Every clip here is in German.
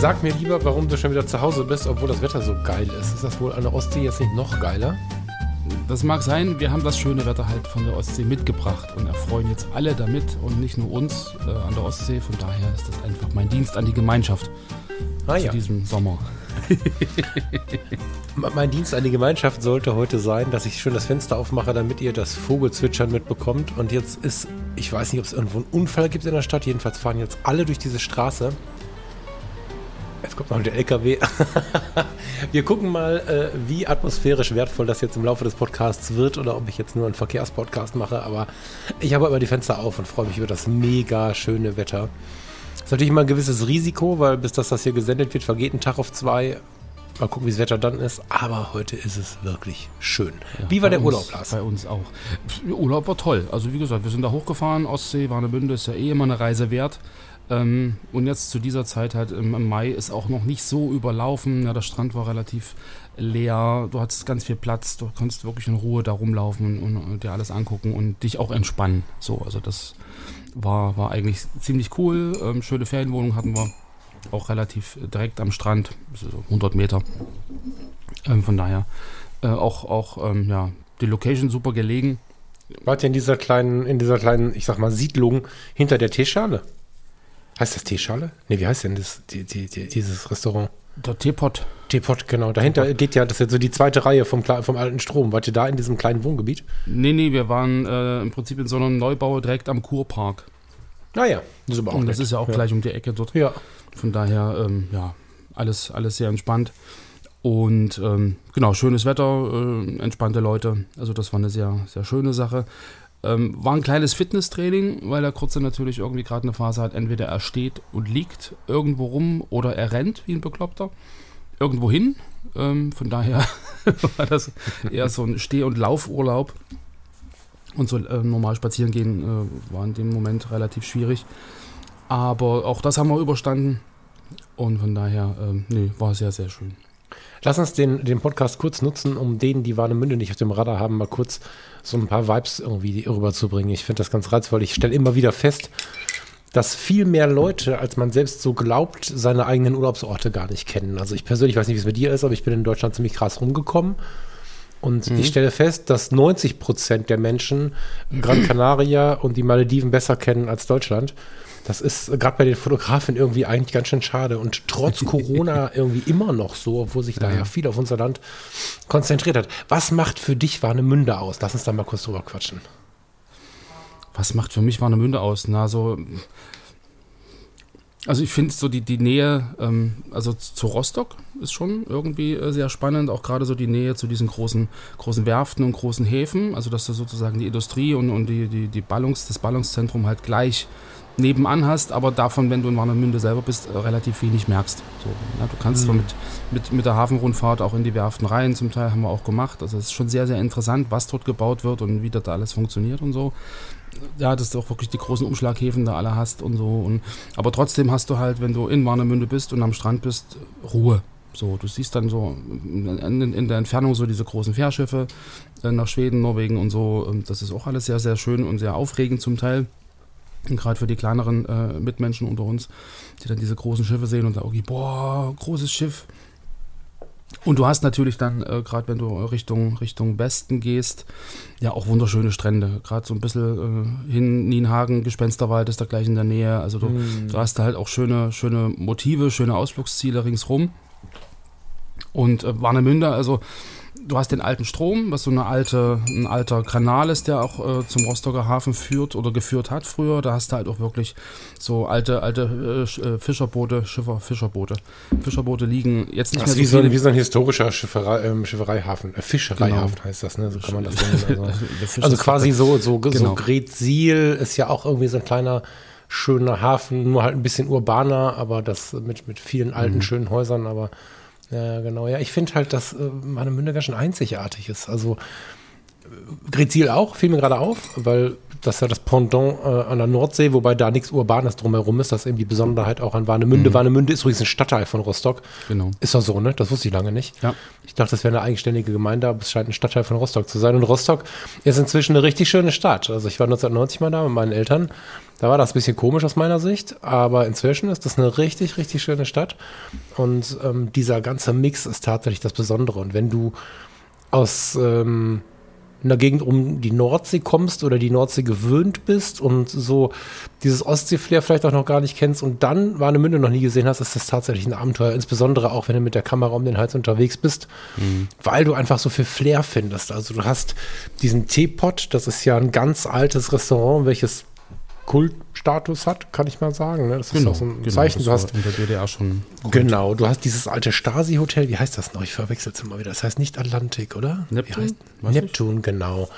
Sag mir lieber, warum du schon wieder zu Hause bist, obwohl das Wetter so geil ist. Ist das wohl an der Ostsee jetzt nicht noch geiler? Das mag sein, wir haben das schöne Wetter halt von der Ostsee mitgebracht und erfreuen jetzt alle damit und nicht nur uns äh, an der Ostsee. Von daher ist das einfach mein Dienst an die Gemeinschaft ah, zu ja. diesem Sommer. mein Dienst an die Gemeinschaft sollte heute sein, dass ich schön das Fenster aufmache, damit ihr das Vogelzwitschern mitbekommt. Und jetzt ist, ich weiß nicht, ob es irgendwo einen Unfall gibt in der Stadt. Jedenfalls fahren jetzt alle durch diese Straße. Jetzt kommt noch der LKW. Wir gucken mal, äh, wie atmosphärisch wertvoll das jetzt im Laufe des Podcasts wird oder ob ich jetzt nur einen Verkehrspodcast mache. Aber ich habe immer die Fenster auf und freue mich über das mega schöne Wetter. Ist natürlich immer ein gewisses Risiko, weil bis das, das hier gesendet wird, vergeht ein Tag auf zwei. Mal gucken, wie das Wetter dann ist. Aber heute ist es wirklich schön. Ja, wie war der uns- Urlaub, Lars? Bei uns auch. Pff, Urlaub war toll. Also wie gesagt, wir sind da hochgefahren, Ostsee, Warnemünde ist ja eh immer eine Reise wert. Ähm, und jetzt zu dieser Zeit halt im, Mai ist auch noch nicht so überlaufen. Ja, der Strand war relativ leer. Du hattest ganz viel Platz. Du konntest wirklich in Ruhe da rumlaufen und, und dir alles angucken und dich auch entspannen. So, also das war, war eigentlich ziemlich cool. Ähm, schöne Ferienwohnung hatten wir. Auch relativ direkt am Strand. So 100 Meter. Ähm, von daher äh, auch, auch ähm, ja, die Location super gelegen. Wart ihr in dieser kleinen, in dieser kleinen, ich sag mal, Siedlung hinter der Teeschale? Heißt das Teeschale? Nee, wie heißt denn das, die, die, die, dieses Restaurant? Der Teepot. Teepot, genau. Dahinter geht ja, das ist jetzt so die zweite Reihe vom, vom alten Strom. Wart ihr da in diesem kleinen Wohngebiet? Nee, nee, wir waren äh, im Prinzip in so einem Neubau direkt am Kurpark. Naja, das ist aber auch Und das nett. ist ja auch gleich um die Ecke dort. Ja. Von daher, ähm, ja, alles, alles sehr entspannt. Und ähm, genau, schönes Wetter, äh, entspannte Leute. Also das war eine sehr, sehr schöne Sache. Ähm, war ein kleines Fitnesstraining, weil der Kurze natürlich irgendwie gerade eine Phase hat, entweder er steht und liegt irgendwo rum oder er rennt wie ein Bekloppter irgendwo hin. Ähm, von daher war das eher so ein Steh- und Laufurlaub. Und so äh, normal spazieren gehen äh, war in dem Moment relativ schwierig. Aber auch das haben wir überstanden. Und von daher, ähm, nee, war sehr, sehr schön. Lass uns den, den Podcast kurz nutzen, um denen, die Warnemünde nicht auf dem Radar haben, mal kurz so ein paar Vibes irgendwie rüberzubringen. Ich finde das ganz reizvoll. Ich stelle immer wieder fest, dass viel mehr Leute, als man selbst so glaubt, seine eigenen Urlaubsorte gar nicht kennen. Also ich persönlich weiß nicht, wie es mit dir ist, aber ich bin in Deutschland ziemlich krass rumgekommen. Und ich stelle fest, dass 90 Prozent der Menschen Gran Canaria und die Malediven besser kennen als Deutschland. Das ist gerade bei den Fotografen irgendwie eigentlich ganz schön schade und trotz Corona irgendwie immer noch so, obwohl sich da ja viel auf unser Land konzentriert hat. Was macht für dich Warnemünde aus? Lass uns da mal kurz drüber quatschen. Was macht für mich Warnemünde aus? Na, so. Also ich finde so die, die Nähe, ähm, also zu Rostock ist schon irgendwie äh, sehr spannend, auch gerade so die Nähe zu diesen großen, großen Werften und großen Häfen, also dass du sozusagen die Industrie und, und die, die, die Ballungs, das Ballungszentrum halt gleich nebenan hast, aber davon, wenn du in Warnemünde selber bist, äh, relativ wenig merkst. So, ja, du kannst zwar mit, mit, mit der Hafenrundfahrt auch in die Werften rein, zum Teil haben wir auch gemacht. Also es ist schon sehr, sehr interessant, was dort gebaut wird und wie das da alles funktioniert und so ja, dass du auch wirklich die großen Umschlaghäfen da alle hast und so. Und, aber trotzdem hast du halt, wenn du in Warnemünde bist und am Strand bist, Ruhe. So, du siehst dann so in, in der Entfernung so diese großen Fährschiffe äh, nach Schweden, Norwegen und so. Und Das ist auch alles sehr, sehr schön und sehr aufregend zum Teil. Und gerade für die kleineren äh, Mitmenschen unter uns, die dann diese großen Schiffe sehen und da irgendwie, boah, großes Schiff. Und du hast natürlich dann, äh, gerade wenn du Richtung, Richtung Westen gehst, ja auch wunderschöne Strände. Gerade so ein bisschen äh, hin, Nienhagen, Gespensterwald ist da gleich in der Nähe. Also du, du hast da halt auch schöne, schöne Motive, schöne Ausflugsziele ringsrum. Und äh, Warnemünde, also du hast den alten Strom, was so eine alte, ein alter Kanal ist, der auch äh, zum Rostocker Hafen führt oder geführt hat früher. Da hast du halt auch wirklich so alte, alte äh, äh, Fischerboote, Schiffer, Fischerboote. Fischerboote liegen jetzt nicht Das mehr wie so so, ein, wie so ein historischer Schifferei, ähm, Schiffreihafen. Äh, Fischereihafen heißt das, ne? So kann man das nennen. Also, also quasi so, so, so Genau. Gretzil ist ja auch irgendwie so ein kleiner, schöner Hafen, nur halt ein bisschen urbaner, aber das mit, mit vielen alten, schönen Häusern, aber Ja, genau. Ja, ich finde halt, dass äh, Warnemünde ganz schön einzigartig ist. Also Grezil auch, fiel mir gerade auf, weil das ist ja das Pendant äh, an der Nordsee, wobei da nichts Urbanes drumherum ist. Das ist eben die Besonderheit auch an Warnemünde. Mhm. Warnemünde ist übrigens ein Stadtteil von Rostock. Genau. Ist doch so, ne? Das wusste ich lange nicht. Ja. Ich dachte, das wäre eine eigenständige Gemeinde, aber es scheint ein Stadtteil von Rostock zu sein. Und Rostock ist inzwischen eine richtig schöne Stadt. Also ich war 1990 mal da mit meinen Eltern. Da war das ein bisschen komisch aus meiner Sicht, aber inzwischen ist das eine richtig, richtig schöne Stadt. Und ähm, dieser ganze Mix ist tatsächlich das Besondere. Und wenn du aus ähm, in der Gegend um die Nordsee kommst oder die Nordsee gewöhnt bist und so dieses Ostsee-Flair vielleicht auch noch gar nicht kennst und dann Warnemünde noch nie gesehen hast, ist das tatsächlich ein Abenteuer. Insbesondere auch, wenn du mit der Kamera um den Hals unterwegs bist, mhm. weil du einfach so viel Flair findest. Also du hast diesen Teepot, das ist ja ein ganz altes Restaurant, welches Kultstatus hat, kann ich mal sagen. Ne? Das genau, ist auch so ein genau, Zeichen. Du hast in der DDR schon. Genau, du hast dieses alte Stasi-Hotel. Wie heißt das noch? Ich verwechsel es immer wieder. Das heißt nicht Atlantik, oder? Neptun? Neptun, genau.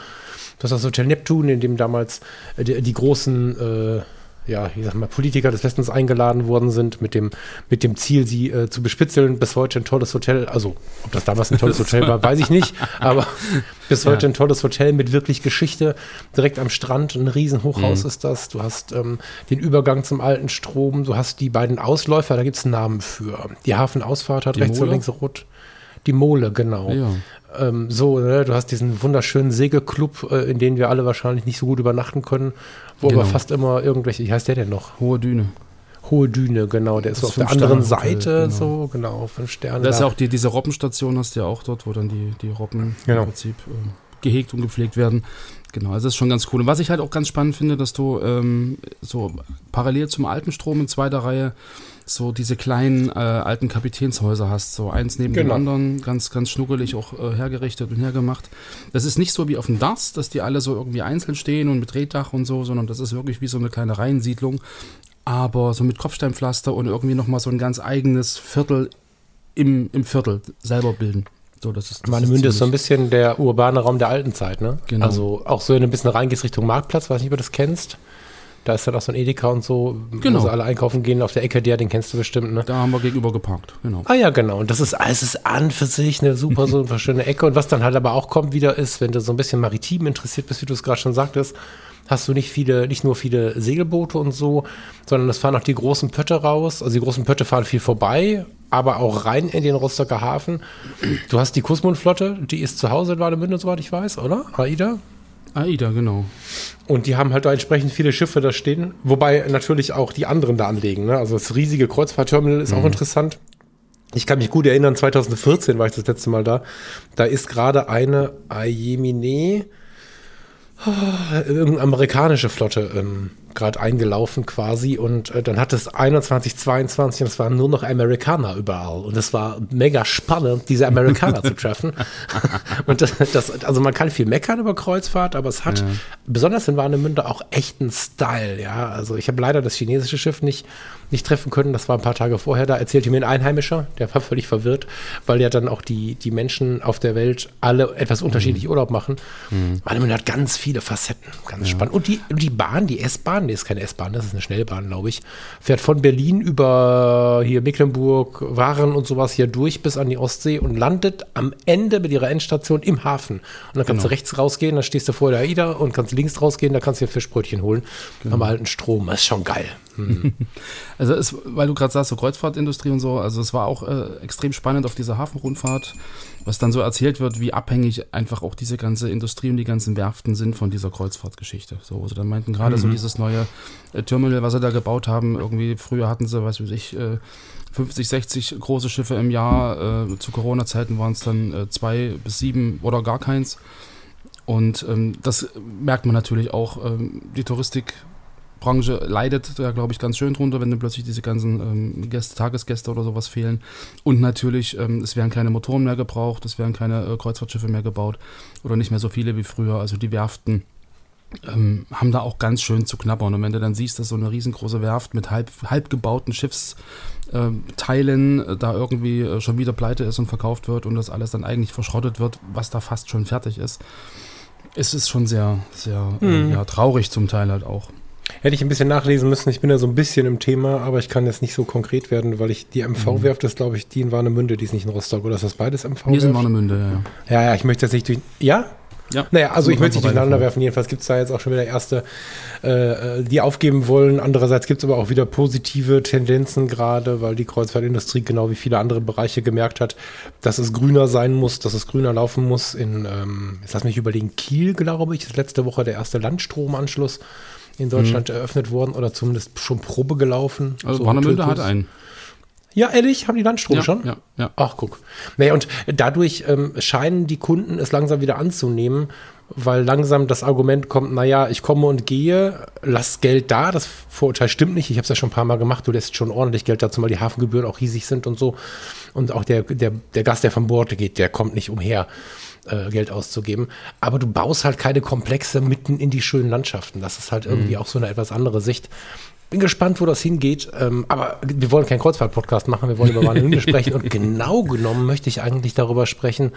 Du hast das Hotel Neptun, in dem damals äh, die, die großen äh, ja, ich sag mal, Politiker des Westens eingeladen worden sind, mit dem, mit dem Ziel, sie äh, zu bespitzeln. Bis heute ein tolles Hotel. Also, ob das damals ein tolles Hotel war, weiß ich nicht. Aber bis heute ja. ein tolles Hotel mit wirklich Geschichte. Direkt am Strand, ein Riesenhochhaus mhm. ist das. Du hast ähm, den Übergang zum alten Strom. Du hast die beiden Ausläufer, da gibt es einen Namen für. Die Hafenausfahrt hat die rechts Mole? und links rot. Die Mole, genau. Ja. Ähm, so, ne, du hast diesen wunderschönen Segelclub, äh, in den wir alle wahrscheinlich nicht so gut übernachten können, wo genau. aber fast immer irgendwelche, wie heißt der denn noch? Hohe Düne. Hohe Düne, genau. Der ist so auf der anderen Seite, genau. so, genau, fünf Sterne. Das ist ja auch die, diese Robbenstation, hast du ja auch dort, wo dann die, die Robben genau. im Prinzip äh, gehegt und gepflegt werden. Genau, also das ist schon ganz cool. Und was ich halt auch ganz spannend finde, dass du ähm, so parallel zum alten Strom in zweiter Reihe so diese kleinen äh, alten Kapitänshäuser hast, so eins neben genau. dem anderen, ganz, ganz schnuckelig auch äh, hergerichtet und hergemacht. Das ist nicht so wie auf dem DAS, dass die alle so irgendwie einzeln stehen und mit Reetdach und so, sondern das ist wirklich wie so eine kleine Reihensiedlung, aber so mit Kopfsteinpflaster und irgendwie nochmal so ein ganz eigenes Viertel im, im Viertel selber bilden. So, das ist, das Meine Münde ist so ein bisschen der urbane Raum der alten Zeit, ne? Genau. Also auch so in ein bisschen reingehst Richtung Marktplatz, weiß nicht, ob du das kennst. Da ist dann auch so ein Edeka und so, genau. wo sie alle einkaufen gehen auf der Ecke, der, den kennst du bestimmt, ne? Da haben wir gegenüber geparkt, genau. Ah ja, genau. Und das ist alles ist an für sich eine super, super schöne Ecke. Und was dann halt aber auch kommt wieder ist, wenn du so ein bisschen maritim interessiert bist, wie du es gerade schon sagtest, hast du nicht viele, nicht nur viele Segelboote und so, sondern es fahren auch die großen Pötte raus. Also die großen Pötte fahren viel vorbei, aber auch rein in den Rostocker Hafen. Du hast die Kusmund-Flotte, die ist zu Hause in Warnemünde, soweit ich weiß, oder? AIDA? AIDA, genau. Und die haben halt da entsprechend viele Schiffe da stehen, wobei natürlich auch die anderen da anlegen. Ne? Also das riesige Kreuzfahrtterminal ist mhm. auch interessant. Ich kann mich gut erinnern, 2014 war ich das letzte Mal da. Da ist gerade eine Ayemine, oh, irgendeine amerikanische Flotte ähm, gerade eingelaufen quasi und äh, dann hat es 21, 22 und es waren nur noch Amerikaner überall und es war mega spannend, diese Amerikaner zu treffen. und das, das, also man kann viel meckern über Kreuzfahrt, aber es hat ja. besonders in Warnemünde auch echten Style, ja. Also ich habe leider das chinesische Schiff nicht nicht treffen können. Das war ein paar Tage vorher. Da erzählte mir ein Einheimischer, der war völlig verwirrt, weil ja dann auch die, die Menschen auf der Welt alle etwas unterschiedlich mhm. Urlaub machen. Mhm. Weil hat ganz viele Facetten. Ganz ja. spannend. Und die, die Bahn, die S-Bahn, die ist keine S-Bahn, das ist eine Schnellbahn, glaube ich, fährt von Berlin über hier Mecklenburg, Waren und sowas hier durch bis an die Ostsee und landet am Ende mit ihrer Endstation im Hafen. Und dann kannst genau. du rechts rausgehen, dann stehst du vor der AIDA und kannst links rausgehen, da kannst du dir Fischbrötchen holen. Genau. Am alten Strom. Das ist schon geil. Hm. Also, es, weil du gerade sagst, so Kreuzfahrtindustrie und so, also es war auch äh, extrem spannend auf dieser Hafenrundfahrt, was dann so erzählt wird, wie abhängig einfach auch diese ganze Industrie und die ganzen Werften sind von dieser Kreuzfahrtgeschichte. So, also dann meinten gerade mhm. so dieses neue äh, Terminal, was sie da gebaut haben, irgendwie früher hatten sie, weiß ich, äh, 50, 60 große Schiffe im Jahr. Äh, zu Corona-Zeiten waren es dann äh, zwei bis sieben oder gar keins. Und ähm, das merkt man natürlich auch. Ähm, die Touristik Branche leidet da, glaube ich, ganz schön drunter, wenn dann plötzlich diese ganzen ähm, Gäste, Tagesgäste oder sowas fehlen. Und natürlich, ähm, es werden keine Motoren mehr gebraucht, es werden keine äh, Kreuzfahrtschiffe mehr gebaut oder nicht mehr so viele wie früher. Also die Werften ähm, haben da auch ganz schön zu knabbern. Und wenn du dann siehst, dass so eine riesengroße Werft mit halb, halb gebauten Schiffsteilen äh, da irgendwie äh, schon wieder pleite ist und verkauft wird und das alles dann eigentlich verschrottet wird, was da fast schon fertig ist, ist es schon sehr, sehr äh, mhm. ja, traurig zum Teil halt auch. Hätte ich ein bisschen nachlesen müssen. Ich bin ja so ein bisschen im Thema, aber ich kann jetzt nicht so konkret werden, weil ich die MV-Werft ist, glaube ich, die in Warnemünde, die ist nicht in Rostock. Oder ist das beides MV? Wir sind Warnemünde, ja, ja. Ja, ich möchte jetzt nicht durch. Ja? Ja. Naja, also So ich möchte nicht durcheinander werfen. Jedenfalls gibt es da jetzt auch schon wieder erste, äh, äh, die aufgeben wollen. Andererseits gibt es aber auch wieder positive Tendenzen gerade, weil die Kreuzfahrtindustrie genau wie viele andere Bereiche gemerkt hat, dass es grüner sein muss, dass es grüner laufen muss. In, ähm, jetzt lass mich überlegen, Kiel, glaube ich, ist letzte Woche der erste Landstromanschluss in Deutschland eröffnet worden oder zumindest schon Probe gelaufen. Also So Warnemünde hat einen. Ja, ehrlich, haben die Landstrom Ja, schon? ja, ja. Ach, guck. Naja, und dadurch ähm, scheinen die Kunden es langsam wieder anzunehmen, weil langsam das Argument kommt, naja, ich komme und gehe, lass Geld da. Das Vorurteil stimmt nicht. Ich habe es ja schon ein paar Mal gemacht. Du lässt schon ordentlich Geld da, zumal die Hafengebühren auch riesig sind und so. Und auch der, der, der Gast, der von Bord geht, der kommt nicht umher, äh, Geld auszugeben. Aber du baust halt keine Komplexe mitten in die schönen Landschaften. Das ist halt irgendwie auch so eine etwas andere Sicht. Bin gespannt, wo das hingeht. Ähm, aber wir wollen keinen Kreuzfahrt-Podcast machen, wir wollen über Warnemünde sprechen. Und genau genommen möchte ich eigentlich darüber sprechen,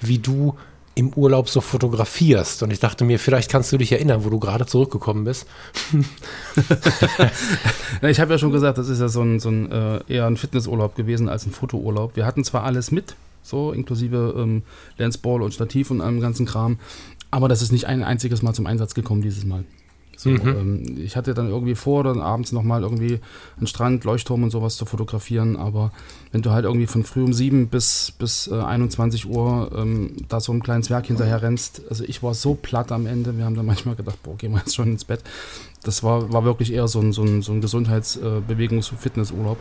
wie du im Urlaub so fotografierst. Und ich dachte mir, vielleicht kannst du dich erinnern, wo du gerade zurückgekommen bist. Ich habe ja schon gesagt, das ist ja so ein, so ein äh, eher ein Fitnessurlaub gewesen als ein Fotourlaub. Wir hatten zwar alles mit, so inklusive ähm, Lensball und Stativ und allem ganzen Kram, aber das ist nicht ein einziges Mal zum Einsatz gekommen dieses Mal. So, ähm, ich hatte dann irgendwie vor, dann abends nochmal irgendwie einen Strand, Leuchtturm und sowas zu fotografieren, aber wenn du halt irgendwie von früh um sieben bis, bis äh, 21 Uhr ähm, da so einem kleinen Zwerg hinterher rennst, also ich war so platt am Ende, wir haben dann manchmal gedacht, boah, gehen wir jetzt schon ins Bett. Das war, war wirklich eher so ein, so ein, so ein Gesundheits-, äh, Bewegungs-, Fitnessurlaub.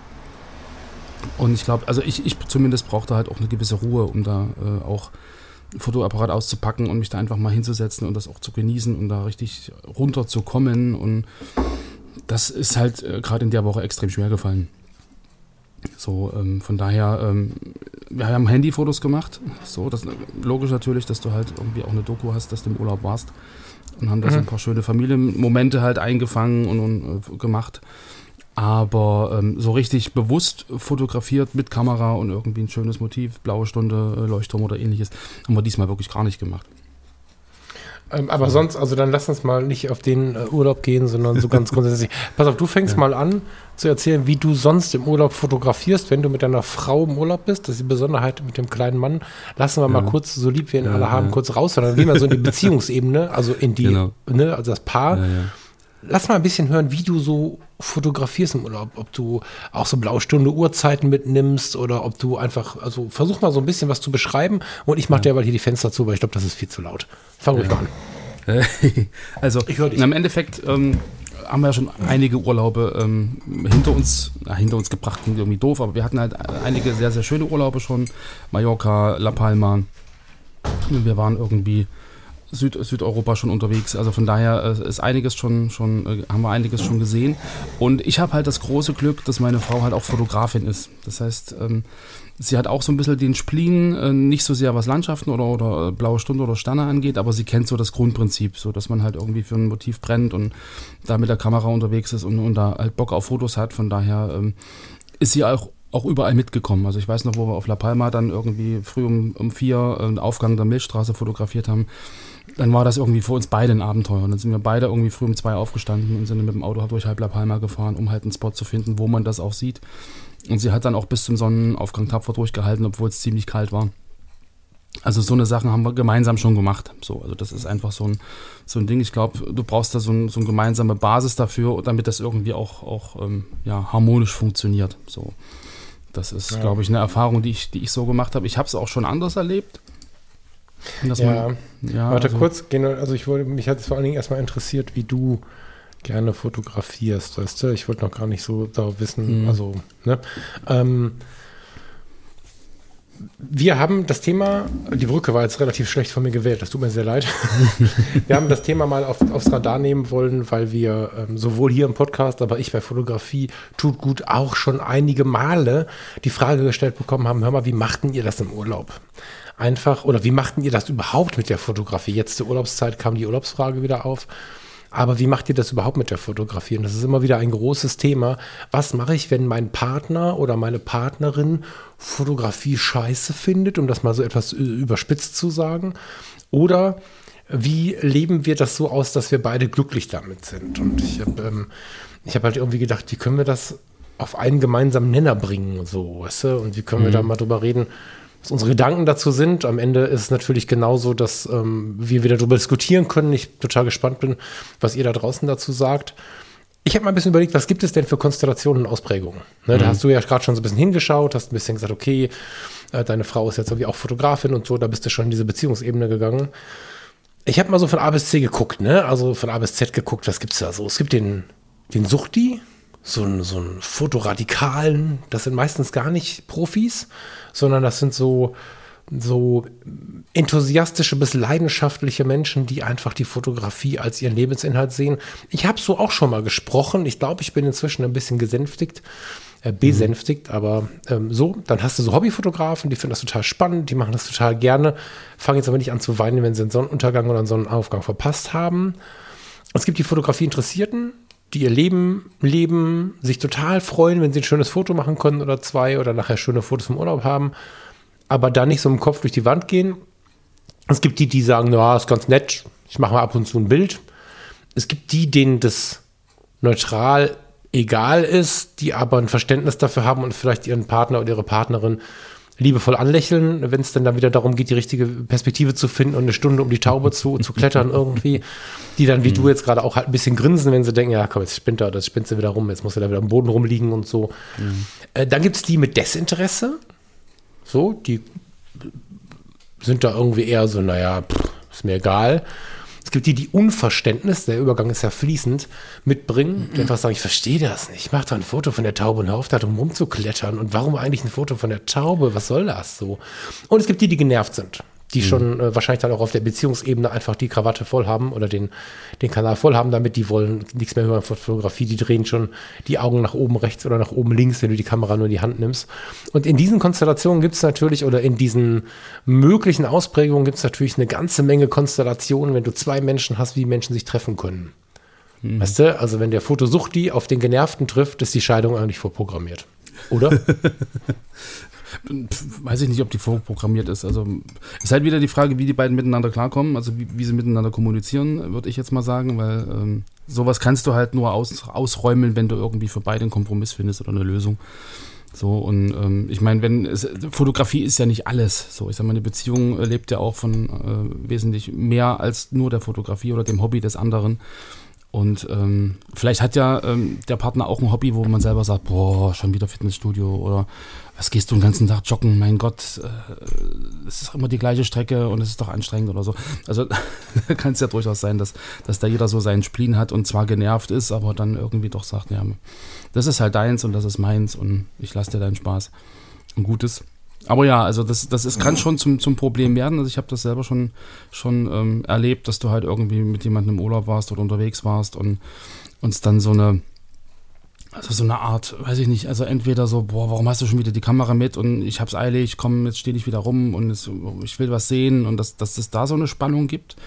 Und ich glaube, also ich, ich zumindest brauchte halt auch eine gewisse Ruhe, um da äh, auch ein Fotoapparat auszupacken und mich da einfach mal hinzusetzen und das auch zu genießen und da richtig runterzukommen. Und das ist halt äh, gerade in der Woche extrem schwer gefallen. So, ähm, von daher, ähm, wir haben Handyfotos gemacht. So, das logisch natürlich, dass du halt irgendwie auch eine Doku hast, dass du im Urlaub warst. Und haben da so ein paar schöne Familienmomente halt eingefangen und, und äh, gemacht. Aber ähm, so richtig bewusst fotografiert mit Kamera und irgendwie ein schönes Motiv, blaue Stunde, äh, Leuchtturm oder ähnliches, haben wir diesmal wirklich gar nicht gemacht. Ähm, aber sonst, also dann lass uns mal nicht auf den äh, Urlaub gehen, sondern so ganz grundsätzlich. Pass auf, du fängst mal an zu erzählen, wie du sonst im Urlaub fotografierst, wenn du mit deiner Frau im Urlaub bist. Das ist die Besonderheit mit dem kleinen Mann. Lassen wir mal kurz, so lieb wir ihn alle haben, kurz raus, sondern gehen wir so in die Beziehungsebene, also in die, Genau. ne, also das Paar. Ja, ja. Lass mal ein bisschen hören, wie du so fotografierst im Urlaub. Ob du auch so Blaustunde Uhrzeiten mitnimmst oder ob du einfach, also versuch mal so ein bisschen was zu beschreiben und ich mache derweil hier die Fenster zu, weil ich glaube, das ist viel zu laut. Fang ruhig mal an. also Ich hör dich. im Endeffekt ähm, haben wir ja schon einige Urlaube ähm, hinter uns, na, hinter uns gebracht, klingt irgendwie doof, aber wir hatten halt einige sehr, sehr schöne Urlaube schon. Mallorca, La Palma. Wir waren irgendwie Süd, Südeuropa schon unterwegs. Also von daher äh, ist einiges schon, schon äh, haben wir einiges schon gesehen. Und ich habe halt das große Glück, dass meine Frau halt auch Fotografin ist. Das heißt, ähm, sie hat auch so ein bisschen den Spleen, äh, nicht so sehr was Landschaften oder, oder blaue Stunde oder Sterne angeht, aber sie kennt so das Grundprinzip, so dass man halt irgendwie für ein Motiv brennt und da mit der Kamera unterwegs ist und, und da halt Bock auf Fotos hat. Von daher ähm, ist sie auch auch überall mitgekommen. Also ich weiß noch, wo wir auf La Palma dann irgendwie früh um, um vier einen Aufgang der Milchstraße fotografiert haben. Dann war das irgendwie für uns beide ein Abenteuer. Und dann sind wir beide irgendwie früh um zwei aufgestanden und sind dann mit dem Auto durch halb La Palma gefahren, um halt einen Spot zu finden, wo man das auch sieht. Und sie hat dann auch bis zum Sonnenaufgang tapfer durchgehalten, obwohl es ziemlich kalt war. Also so eine Sachen haben wir gemeinsam schon gemacht. So, also das ist einfach so ein, so ein Ding. Ich glaube, du brauchst da so, ein, so eine gemeinsame Basis dafür, damit das irgendwie auch, auch ähm, ja, harmonisch funktioniert. So. Das ist, glaube ich, eine Erfahrung, die ich, die ich so gemacht habe. Ich habe es auch schon anders erlebt. Ja, man, ja Warte also, kurz, also ich wollte, mich hat es vor allen Dingen erstmal interessiert, wie du gerne fotografierst, weißt du? Ich wollte noch gar nicht so da wissen, Mhm. also, ne? Ähm, wir haben das Thema, die Brücke war jetzt relativ schlecht von mir gewählt, das tut mir sehr leid. wir haben das Thema mal auf, aufs Radar nehmen wollen, weil wir ähm, sowohl hier im Podcast, aber ich bei Fotografie tut gut auch schon einige Male die Frage gestellt bekommen haben, hör mal, wie machten ihr das im Urlaub? Einfach, oder wie machten ihr das überhaupt mit der Fotografie? Jetzt zur Urlaubszeit kam die Urlaubsfrage wieder auf. Aber wie macht ihr das überhaupt mit der Fotografie? Und das ist immer wieder ein großes Thema. Was mache ich, wenn mein Partner oder meine Partnerin Fotografie scheiße findet, um das mal so etwas überspitzt zu sagen? Oder wie leben wir das so aus, dass wir beide glücklich damit sind? Und ich habe ähm, hab halt irgendwie gedacht, wie können wir das auf einen gemeinsamen Nenner bringen, so, weißt du? Und wie können mhm. wir da mal drüber reden, was unsere Gedanken dazu sind. Am Ende ist es natürlich genauso, dass ähm, wir wieder darüber diskutieren können. Ich total gespannt bin, was ihr da draußen dazu sagt. Ich habe mal ein bisschen überlegt, was gibt es denn für Konstellationen und Ausprägungen? Ne, mhm. Da hast du ja gerade schon so ein bisschen hingeschaut, hast ein bisschen gesagt, okay, äh, deine Frau ist jetzt irgendwie auch Fotografin und so, da bist du schon in diese Beziehungsebene gegangen. Ich habe mal so von A bis C geguckt, ne? Also von A bis Z geguckt, was gibt es da so? Es gibt den, den Suchti, so einen, so einen Fotoradikalen, das sind meistens gar nicht Profis, sondern das sind so, so enthusiastische bis leidenschaftliche Menschen, die einfach die Fotografie als ihren Lebensinhalt sehen. Ich habe so auch schon mal gesprochen. Ich glaube, ich bin inzwischen ein bisschen gesänftigt, äh, besänftigt, mhm. aber ähm, so, dann hast du so Hobbyfotografen, die finden das total spannend, die machen das total gerne, fangen jetzt aber nicht an zu weinen, wenn sie einen Sonnenuntergang oder einen Sonnenaufgang verpasst haben. Es gibt die Fotografie-Interessierten, die ihr Leben leben, sich total freuen, wenn sie ein schönes Foto machen können oder zwei oder nachher schöne Fotos vom Urlaub haben, aber da nicht so im Kopf durch die Wand gehen. Es gibt die, die sagen, ja, ist ganz nett, ich mache mal ab und zu ein Bild. Es gibt die, denen das neutral egal ist, die aber ein Verständnis dafür haben und vielleicht ihren Partner oder ihre Partnerin liebevoll anlächeln, wenn es dann da wieder darum geht, die richtige Perspektive zu finden und eine Stunde um die Taube zu, zu klettern irgendwie, die dann wie mhm. du jetzt gerade auch halt ein bisschen grinsen, wenn sie denken, ja komm, jetzt spinnt er, das spinnt sie wieder rum, jetzt muss er da wieder am Boden rumliegen und so. Mhm. Äh, dann gibt es die mit Desinteresse, so, die sind da irgendwie eher so, naja, pff, ist mir egal. Es gibt die, die Unverständnis, der Übergang ist ja fließend, mitbringen, die einfach sagen, ich verstehe das nicht. Ich mache da ein Foto von der Taube und hör auf, da drum rumzuklettern. Und warum eigentlich ein Foto von der Taube? Was soll das so? Und es gibt die, die genervt sind die mhm. schon äh, wahrscheinlich dann auch auf der Beziehungsebene einfach die Krawatte voll haben oder den, den Kanal voll haben, damit die wollen nichts mehr hören von Fotografie, die drehen schon die Augen nach oben rechts oder nach oben links, wenn du die Kamera nur in die Hand nimmst. Und in diesen Konstellationen gibt es natürlich oder in diesen möglichen Ausprägungen gibt es natürlich eine ganze Menge Konstellationen, wenn du zwei Menschen hast, wie Menschen sich treffen können. Mhm. Weißt du, also wenn der Fotosuchti auf den Genervten trifft, ist die Scheidung eigentlich vorprogrammiert. Oder? weiß ich nicht, ob die vorprogrammiert ist. Also ist halt wieder die Frage, wie die beiden miteinander klarkommen, also wie, wie sie miteinander kommunizieren, würde ich jetzt mal sagen, weil ähm, sowas kannst du halt nur aus, ausräumen, wenn du irgendwie für beide einen Kompromiss findest oder eine Lösung. So, und ähm, ich meine, wenn es, Fotografie ist ja nicht alles. So, ich sag mal, eine Beziehung lebt ja auch von äh, wesentlich mehr als nur der Fotografie oder dem Hobby des anderen. Und ähm, vielleicht hat ja ähm, der Partner auch ein Hobby, wo man selber sagt, boah, schon wieder Fitnessstudio oder was gehst du den ganzen Tag joggen? Mein Gott, äh, es ist immer die gleiche Strecke und es ist doch anstrengend oder so. Also kann es ja durchaus sein, dass, dass da jeder so seinen Spleen hat und zwar genervt ist, aber dann irgendwie doch sagt, ja, das ist halt deins und das ist meins und ich lasse dir deinen Spaß. Ein gutes. Aber ja, also das, das ist, kann schon zum, zum Problem werden. Also ich habe das selber schon, schon ähm, erlebt, dass du halt irgendwie mit jemandem im Urlaub warst oder unterwegs warst und uns dann so eine also so eine Art, weiß ich nicht, also entweder so, boah, warum hast du schon wieder die Kamera mit und ich hab's eilig, komm, jetzt stehe ich wieder rum und es, ich will was sehen und dass, dass es da so eine Spannung gibt,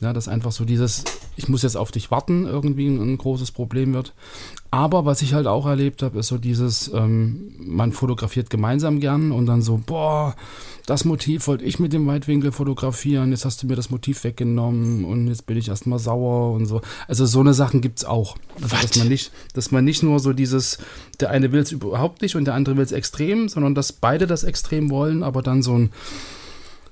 ja, dass einfach so dieses, ich muss jetzt auf dich warten, irgendwie ein, ein großes Problem wird. Aber was ich halt auch erlebt habe, ist so dieses, ähm, man fotografiert gemeinsam gern und dann so, boah, das Motiv wollte ich mit dem Weitwinkel fotografieren, jetzt hast du mir das Motiv weggenommen und jetzt bin ich erstmal sauer und so. Also so eine Sachen gibt es auch. Also, dass man nicht, dass man nicht nur so dieses, der eine will es überhaupt nicht und der andere will es extrem, sondern dass beide das extrem wollen, aber dann so ein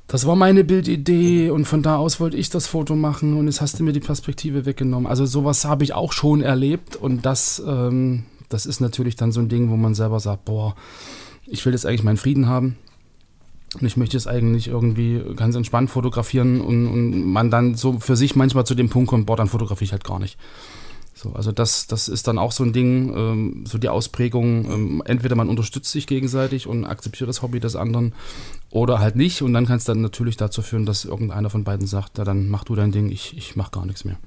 das war meine Bildidee und von da aus wollte ich das Foto machen und jetzt hast du mir die Perspektive weggenommen. Also sowas habe ich auch schon erlebt und das, ähm, das ist natürlich dann so ein Ding, wo man selber sagt, boah, ich will jetzt eigentlich meinen Frieden haben und ich möchte es eigentlich irgendwie ganz entspannt fotografieren und, und man dann so für sich manchmal zu dem Punkt kommt, boah, dann fotografiere ich halt gar nicht. So, also das, das ist dann auch so ein Ding, ähm, so die Ausprägung, ähm, entweder man unterstützt sich gegenseitig und akzeptiert das Hobby des anderen oder halt nicht und dann kann es dann natürlich dazu führen, dass irgendeiner von beiden sagt, ja, dann mach du dein Ding, ich, ich mach gar nichts mehr.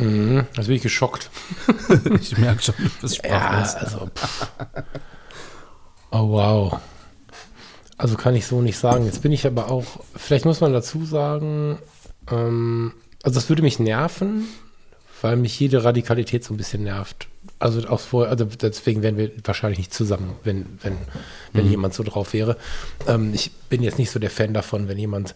Mhm, also bin ich geschockt. ich merke schon, das sprachlos. Ja, also, Oh, wow. Also kann ich so nicht sagen. Jetzt bin ich aber auch, vielleicht muss man dazu sagen, ähm, also das würde mich nerven, weil mich jede Radikalität so ein bisschen nervt. Also auch vorher, also deswegen wären wir wahrscheinlich nicht zusammen, wenn, wenn, wenn mhm. jemand so drauf wäre. Ähm, ich bin jetzt nicht so der Fan davon, wenn jemand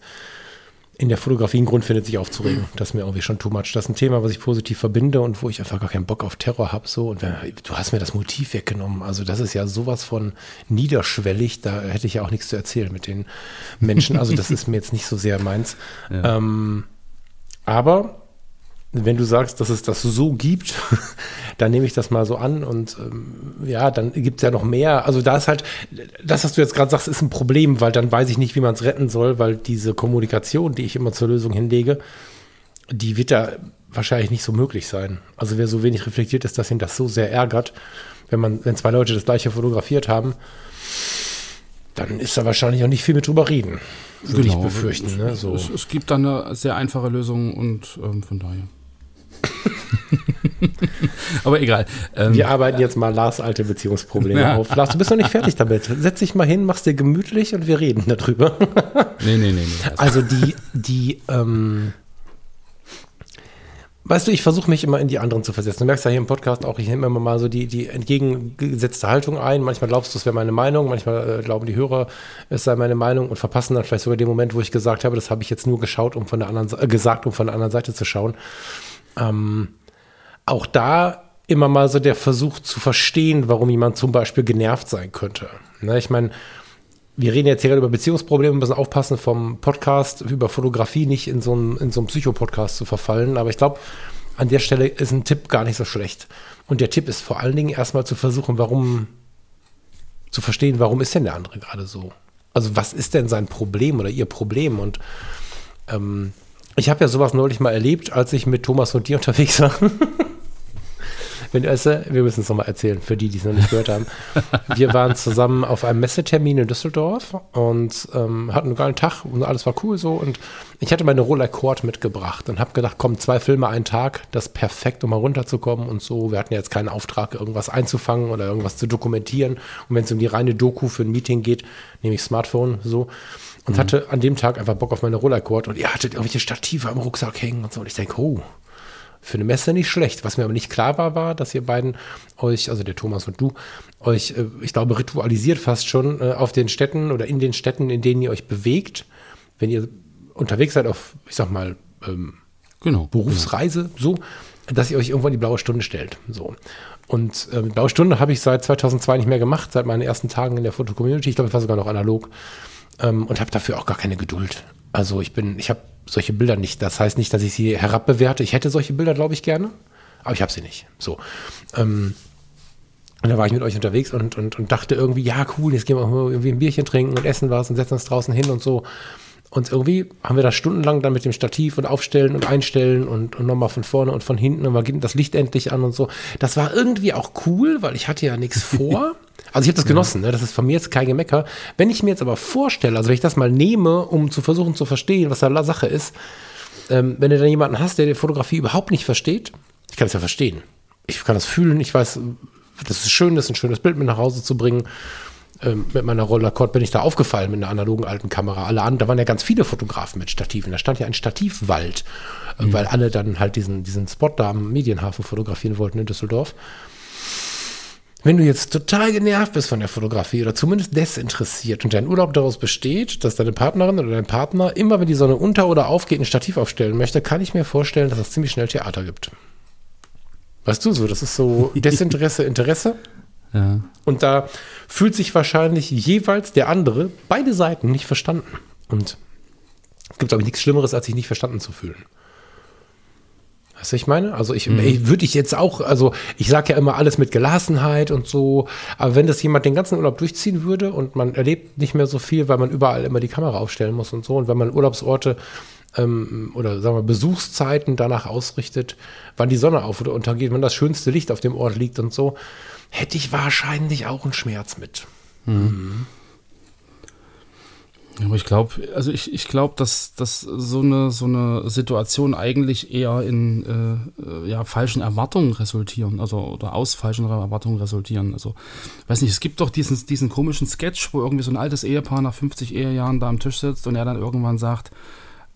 in der Fotografie einen Grund findet, sich aufzuregen. Das ist mir irgendwie schon too much. Das ist ein Thema, was ich positiv verbinde und wo ich einfach gar keinen Bock auf Terror habe. So. Und wenn, du hast mir das Motiv weggenommen. Also das ist ja sowas von niederschwellig. Da hätte ich ja auch nichts zu erzählen mit den Menschen. Also das ist mir jetzt nicht so sehr meins. Ja. Ähm, aber wenn du sagst, dass es das so gibt, dann nehme ich das mal so an und ähm, ja, dann gibt es ja noch mehr. Also da ist halt, das, was du jetzt gerade sagst, ist ein Problem, weil dann weiß ich nicht, wie man es retten soll, weil diese Kommunikation, die ich immer zur Lösung hinlege, die wird da wahrscheinlich nicht so möglich sein. Also wer so wenig reflektiert ist, dass ihn das so sehr ärgert, wenn man, wenn zwei Leute das gleiche fotografiert haben, dann ist da wahrscheinlich auch nicht viel mit drüber reden. Würde genau. ich befürchten. Ne? So. Es, es, gibt da eine sehr einfache Lösung und ähm, von daher. Aber egal. Ähm, Wir arbeiten jetzt mal Lars alte Beziehungsprobleme ja. auf. Lars, du bist noch nicht fertig damit. Setz dich mal hin, mach's dir gemütlich und wir reden darüber. nee, nee, nee. nee. Also die, die, ähm, Weißt du, ich versuche mich immer in die anderen zu versetzen. Du merkst ja hier im Podcast auch, ich nehme immer mal so die, die entgegengesetzte Haltung ein. Manchmal glaubst du, es wäre meine Meinung, manchmal äh, glauben die Hörer, es sei meine Meinung und verpassen dann vielleicht sogar den Moment, wo ich gesagt habe, das habe ich jetzt nur geschaut, um von der anderen, äh, gesagt, um von der anderen Seite zu schauen. Ähm, auch da immer mal so der Versuch zu verstehen, warum jemand zum Beispiel genervt sein könnte. Ne, ich meine, wir reden jetzt hier gerade über Beziehungsprobleme, müssen aufpassen vom Podcast über Fotografie nicht in so einen, in so einen Psycho-Podcast zu verfallen. Aber ich glaube, an der Stelle ist ein Tipp gar nicht so schlecht. Und der Tipp ist vor allen Dingen erstmal zu versuchen, warum, zu verstehen, warum ist denn der andere gerade so? Also was ist denn sein Problem oder ihr Problem? Und ähm, ich habe ja sowas neulich mal erlebt, als ich mit Thomas und dir unterwegs war. Wenn also, wir müssen es nochmal erzählen, für die, die es noch nicht gehört haben. Wir waren zusammen auf einem Messetermin in Düsseldorf und ähm, hatten einen geilen Tag und alles war cool so. Und ich hatte meine Roller Cord mitgebracht und habe gedacht, komm, zwei Filme einen Tag, das ist perfekt, um mal runterzukommen und so. Wir hatten ja jetzt keinen Auftrag, irgendwas einzufangen oder irgendwas zu dokumentieren. Und wenn es um die reine Doku für ein Meeting geht, nehme ich Smartphone so und mhm. hatte an dem Tag einfach Bock auf meine Rollercord und ihr hattet irgendwelche Stative am Rucksack hängen und so. Und ich denke, oh, für eine Messe nicht schlecht. Was mir aber nicht klar war, war, dass ihr beiden euch, also der Thomas und du, euch, äh, ich glaube, ritualisiert fast schon äh, auf den Städten oder in den Städten, in denen ihr euch bewegt, wenn ihr unterwegs seid auf, ich sag mal, ähm, genau, Berufsreise, so, dass ihr euch irgendwann die blaue Stunde stellt. So. Und äh, blaue Stunde habe ich seit 2002 nicht mehr gemacht, seit meinen ersten Tagen in der Foto-Community. Ich glaube, ich war sogar noch analog ähm, und habe dafür auch gar keine Geduld. Also ich bin, ich habe solche Bilder nicht. Das heißt nicht, dass ich sie herabbewerte. Ich hätte solche Bilder, glaube ich, gerne, aber ich habe sie nicht. So. Ähm, und da war ich mit euch unterwegs und, und, und dachte irgendwie, ja, cool, jetzt gehen wir irgendwie ein Bierchen trinken und essen was und setzen uns draußen hin und so. Und irgendwie haben wir da stundenlang dann mit dem Stativ und aufstellen und einstellen und, und nochmal von vorne und von hinten und mal geht das Licht endlich an und so. Das war irgendwie auch cool, weil ich hatte ja nichts vor. Also ich habe das genossen, ne? das ist von mir jetzt kein Gemecker. Wenn ich mir jetzt aber vorstelle, also wenn ich das mal nehme, um zu versuchen zu verstehen, was da Sache ist, ähm, wenn du dann jemanden hast, der die Fotografie überhaupt nicht versteht, ich kann es ja verstehen. Ich kann das fühlen, ich weiß, das ist schön, das ist ein schönes Bild mit nach Hause zu bringen. Ähm, mit meiner Rollercord bin ich da aufgefallen mit einer analogen alten Kamera. Alle anderen, da waren ja ganz viele Fotografen mit Stativen. Da stand ja ein Stativwald, äh, mhm. weil alle dann halt diesen, diesen Spot da am Medienhafen fotografieren wollten in Düsseldorf. Wenn du jetzt total genervt bist von der Fotografie oder zumindest desinteressiert und dein Urlaub daraus besteht, dass deine Partnerin oder dein Partner immer, wenn die Sonne unter oder aufgeht, ein Stativ aufstellen möchte, kann ich mir vorstellen, dass es ziemlich schnell Theater gibt. Weißt du so, das ist so Desinteresse, Interesse. Ja. Und da fühlt sich wahrscheinlich jeweils der andere, beide Seiten, nicht verstanden. Und es gibt, glaube ich, nichts Schlimmeres, als sich nicht verstanden zu fühlen. Weißt du, ich meine? Also ich, mhm. würde ich jetzt auch, also ich sage ja immer alles mit Gelassenheit und so, aber wenn das jemand den ganzen Urlaub durchziehen würde und man erlebt nicht mehr so viel, weil man überall immer die Kamera aufstellen muss und so und wenn man Urlaubsorte ähm, oder sagen wir Besuchszeiten danach ausrichtet, wann die Sonne auf oder untergeht, wann das schönste Licht auf dem Ort liegt und so, hätte ich wahrscheinlich auch einen Schmerz mit. Mhm. Mhm. Aber ich glaube, also ich, ich glaube, dass, dass so eine so eine Situation eigentlich eher in äh, ja, falschen Erwartungen resultieren, also oder aus falschen Erwartungen resultieren. Also, weiß nicht, es gibt doch diesen, diesen komischen Sketch, wo irgendwie so ein altes Ehepaar nach 50 Ehejahren da am Tisch sitzt und er dann irgendwann sagt,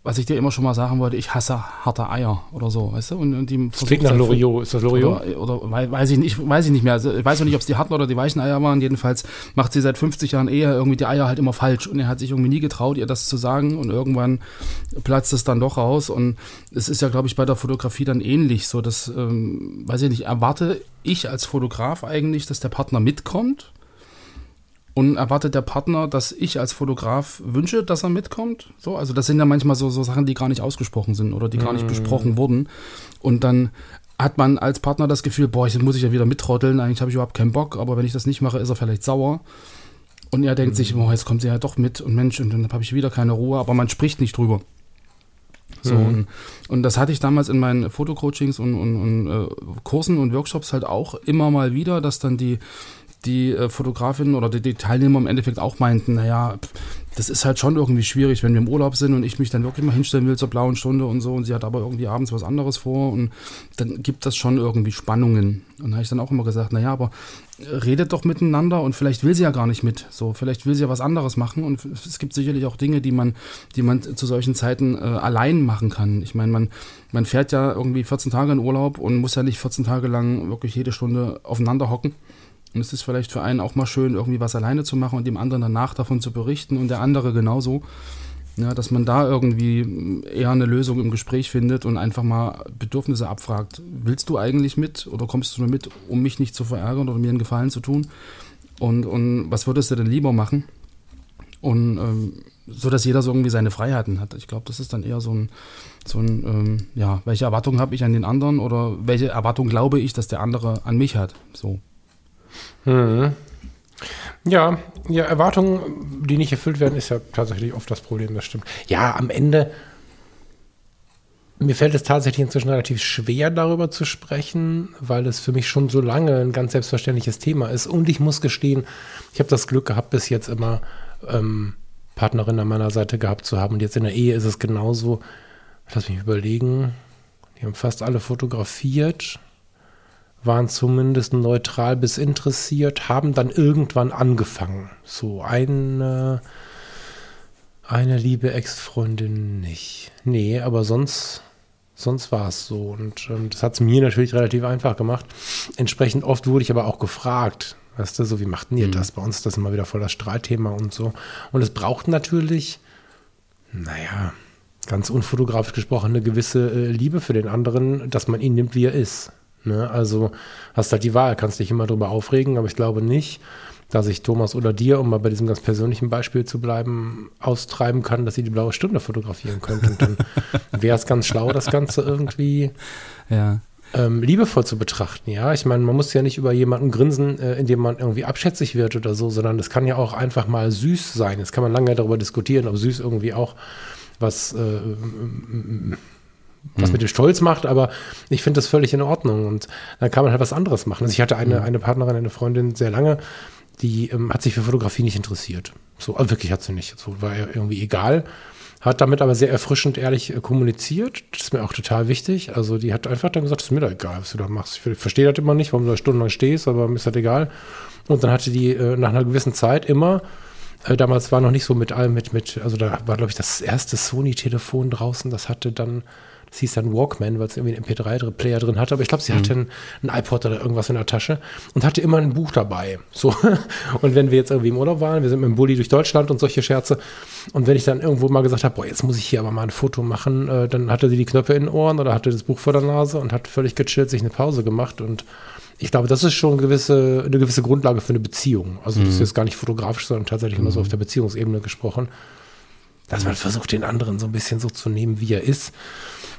was ich dir immer schon mal sagen wollte, ich hasse harte Eier oder so, weißt du? Und, und die das klingt nach Loriot, ist das Loriot? Oder, oder, weiß ich nicht, weiß ich nicht mehr. Also, ich weiß noch nicht, ob es die harten oder die weichen Eier waren. Jedenfalls macht sie seit 50 Jahren eher irgendwie die Eier halt immer falsch. Und er hat sich irgendwie nie getraut, ihr das zu sagen. Und irgendwann platzt es dann doch raus. Und es ist ja, glaube ich, bei der Fotografie dann ähnlich. So, dass, ähm, weiß ich nicht, erwarte ich als Fotograf eigentlich, dass der Partner mitkommt und erwartet der Partner, dass ich als Fotograf wünsche, dass er mitkommt. So, also das sind ja manchmal so, so Sachen, die gar nicht ausgesprochen sind oder die gar nicht mm. besprochen wurden. Und dann hat man als Partner das Gefühl, boah, jetzt muss ich ja wieder mittrotteln, eigentlich habe ich überhaupt keinen Bock, aber wenn ich das nicht mache, ist er vielleicht sauer. Und er denkt mhm. sich, boah, jetzt kommt sie ja doch mit und Mensch, und dann habe ich wieder keine Ruhe, aber man spricht nicht drüber. So, mhm. und, und, das hatte ich damals in meinen Fotocoachings und, und, und äh, Kursen und Workshops halt auch immer mal wieder, dass dann die die äh, Fotografinnen oder die, die, Teilnehmer im Endeffekt auch meinten, naja, das ist halt schon irgendwie schwierig, wenn wir im Urlaub sind und ich mich dann wirklich mal hinstellen will zur blauen Stunde und so und sie hat aber irgendwie abends was anderes vor und dann gibt das schon irgendwie Spannungen. Und da habe ich dann auch immer gesagt, naja, aber redet doch miteinander und vielleicht will sie ja gar nicht mit. So, vielleicht will sie ja was anderes machen und es gibt sicherlich auch Dinge, die man, die man zu solchen Zeiten äh, allein machen kann. Ich meine, man, man fährt ja irgendwie 14 Tage in Urlaub und muss ja nicht 14 Tage lang wirklich jede Stunde aufeinander hocken. Und es ist vielleicht für einen auch mal schön, irgendwie was alleine zu machen und dem anderen danach davon zu berichten und der andere genauso. Ja, dass man da irgendwie eher eine Lösung im Gespräch findet und einfach mal Bedürfnisse abfragt. Willst du eigentlich mit oder kommst du nur mit, um mich nicht zu verärgern oder mir einen Gefallen zu tun? Und, und was würdest du denn lieber machen? Und ähm, so, dass jeder so irgendwie seine Freiheiten hat. Ich glaube, das ist dann eher so ein, so ein ähm, ja, welche Erwartungen habe ich an den anderen oder welche Erwartung glaube ich, dass der andere an mich hat? So. Mhm. Ja, ja, Erwartungen, die nicht erfüllt werden, ist ja tatsächlich oft das Problem, das stimmt. Ja, am Ende, mir fällt es tatsächlich inzwischen relativ schwer, darüber zu sprechen, weil es für mich schon so lange ein ganz selbstverständliches Thema ist. Und ich muss gestehen, ich habe das Glück gehabt, bis jetzt immer ähm, Partnerin an meiner Seite gehabt zu haben. Und jetzt in der Ehe ist es genauso. Lass mich überlegen. Die haben fast alle fotografiert waren zumindest neutral bis interessiert, haben dann irgendwann angefangen. So eine, eine liebe Ex-Freundin nicht. Nee, aber sonst, sonst war es so. Und ähm, das hat es mir natürlich relativ einfach gemacht. Entsprechend oft wurde ich aber auch gefragt, weißt du, so wie macht ihr mhm. das? Bei uns ist das immer wieder voll das Streitthema und so. Und es braucht natürlich, naja, ganz unfotografisch gesprochen, eine gewisse äh, Liebe für den anderen, dass man ihn nimmt, wie er ist. Ne? Also hast halt die Wahl, kannst dich immer darüber aufregen, aber ich glaube nicht, dass ich Thomas oder dir, um mal bei diesem ganz persönlichen Beispiel zu bleiben, austreiben kann, dass ihr die blaue Stunde fotografieren könnt. Und dann wäre es ganz schlau, das Ganze irgendwie ja. ähm, liebevoll zu betrachten. Ja, ich meine, man muss ja nicht über jemanden grinsen, äh, indem man irgendwie abschätzig wird oder so, sondern es kann ja auch einfach mal süß sein. Jetzt kann man lange darüber diskutieren, ob süß irgendwie auch was äh, was mhm. mit dem Stolz macht, aber ich finde das völlig in Ordnung. Und dann kann man halt was anderes machen. Also ich hatte eine, mhm. eine Partnerin, eine Freundin sehr lange, die ähm, hat sich für Fotografie nicht interessiert. So, also wirklich hat sie nicht. So war irgendwie egal. Hat damit aber sehr erfrischend ehrlich äh, kommuniziert. Das ist mir auch total wichtig. Also die hat einfach dann gesagt, es ist mir da egal, was du da machst. Ich verstehe das immer nicht, warum du da stundenlang stehst, aber mir ist das egal. Und dann hatte die äh, nach einer gewissen Zeit immer äh, damals war noch nicht so mit allem, mit, mit, also da war, glaube ich, das erste Sony-Telefon draußen, das hatte dann das hieß dann Walkman, weil es irgendwie einen MP3-Player drin hatte. Aber ich glaube, sie mhm. hatte einen, einen, iPod oder irgendwas in der Tasche und hatte immer ein Buch dabei. So. Und wenn wir jetzt irgendwie im Urlaub waren, wir sind mit dem Bulli durch Deutschland und solche Scherze. Und wenn ich dann irgendwo mal gesagt habe, boah, jetzt muss ich hier aber mal ein Foto machen, äh, dann hatte sie die Knöpfe in den Ohren oder hatte das Buch vor der Nase und hat völlig gechillt sich eine Pause gemacht. Und ich glaube, das ist schon eine gewisse, eine gewisse Grundlage für eine Beziehung. Also das ist mhm. jetzt gar nicht fotografisch, sondern tatsächlich mhm. immer so auf der Beziehungsebene gesprochen. Dass man versucht, den anderen so ein bisschen so zu nehmen, wie er ist.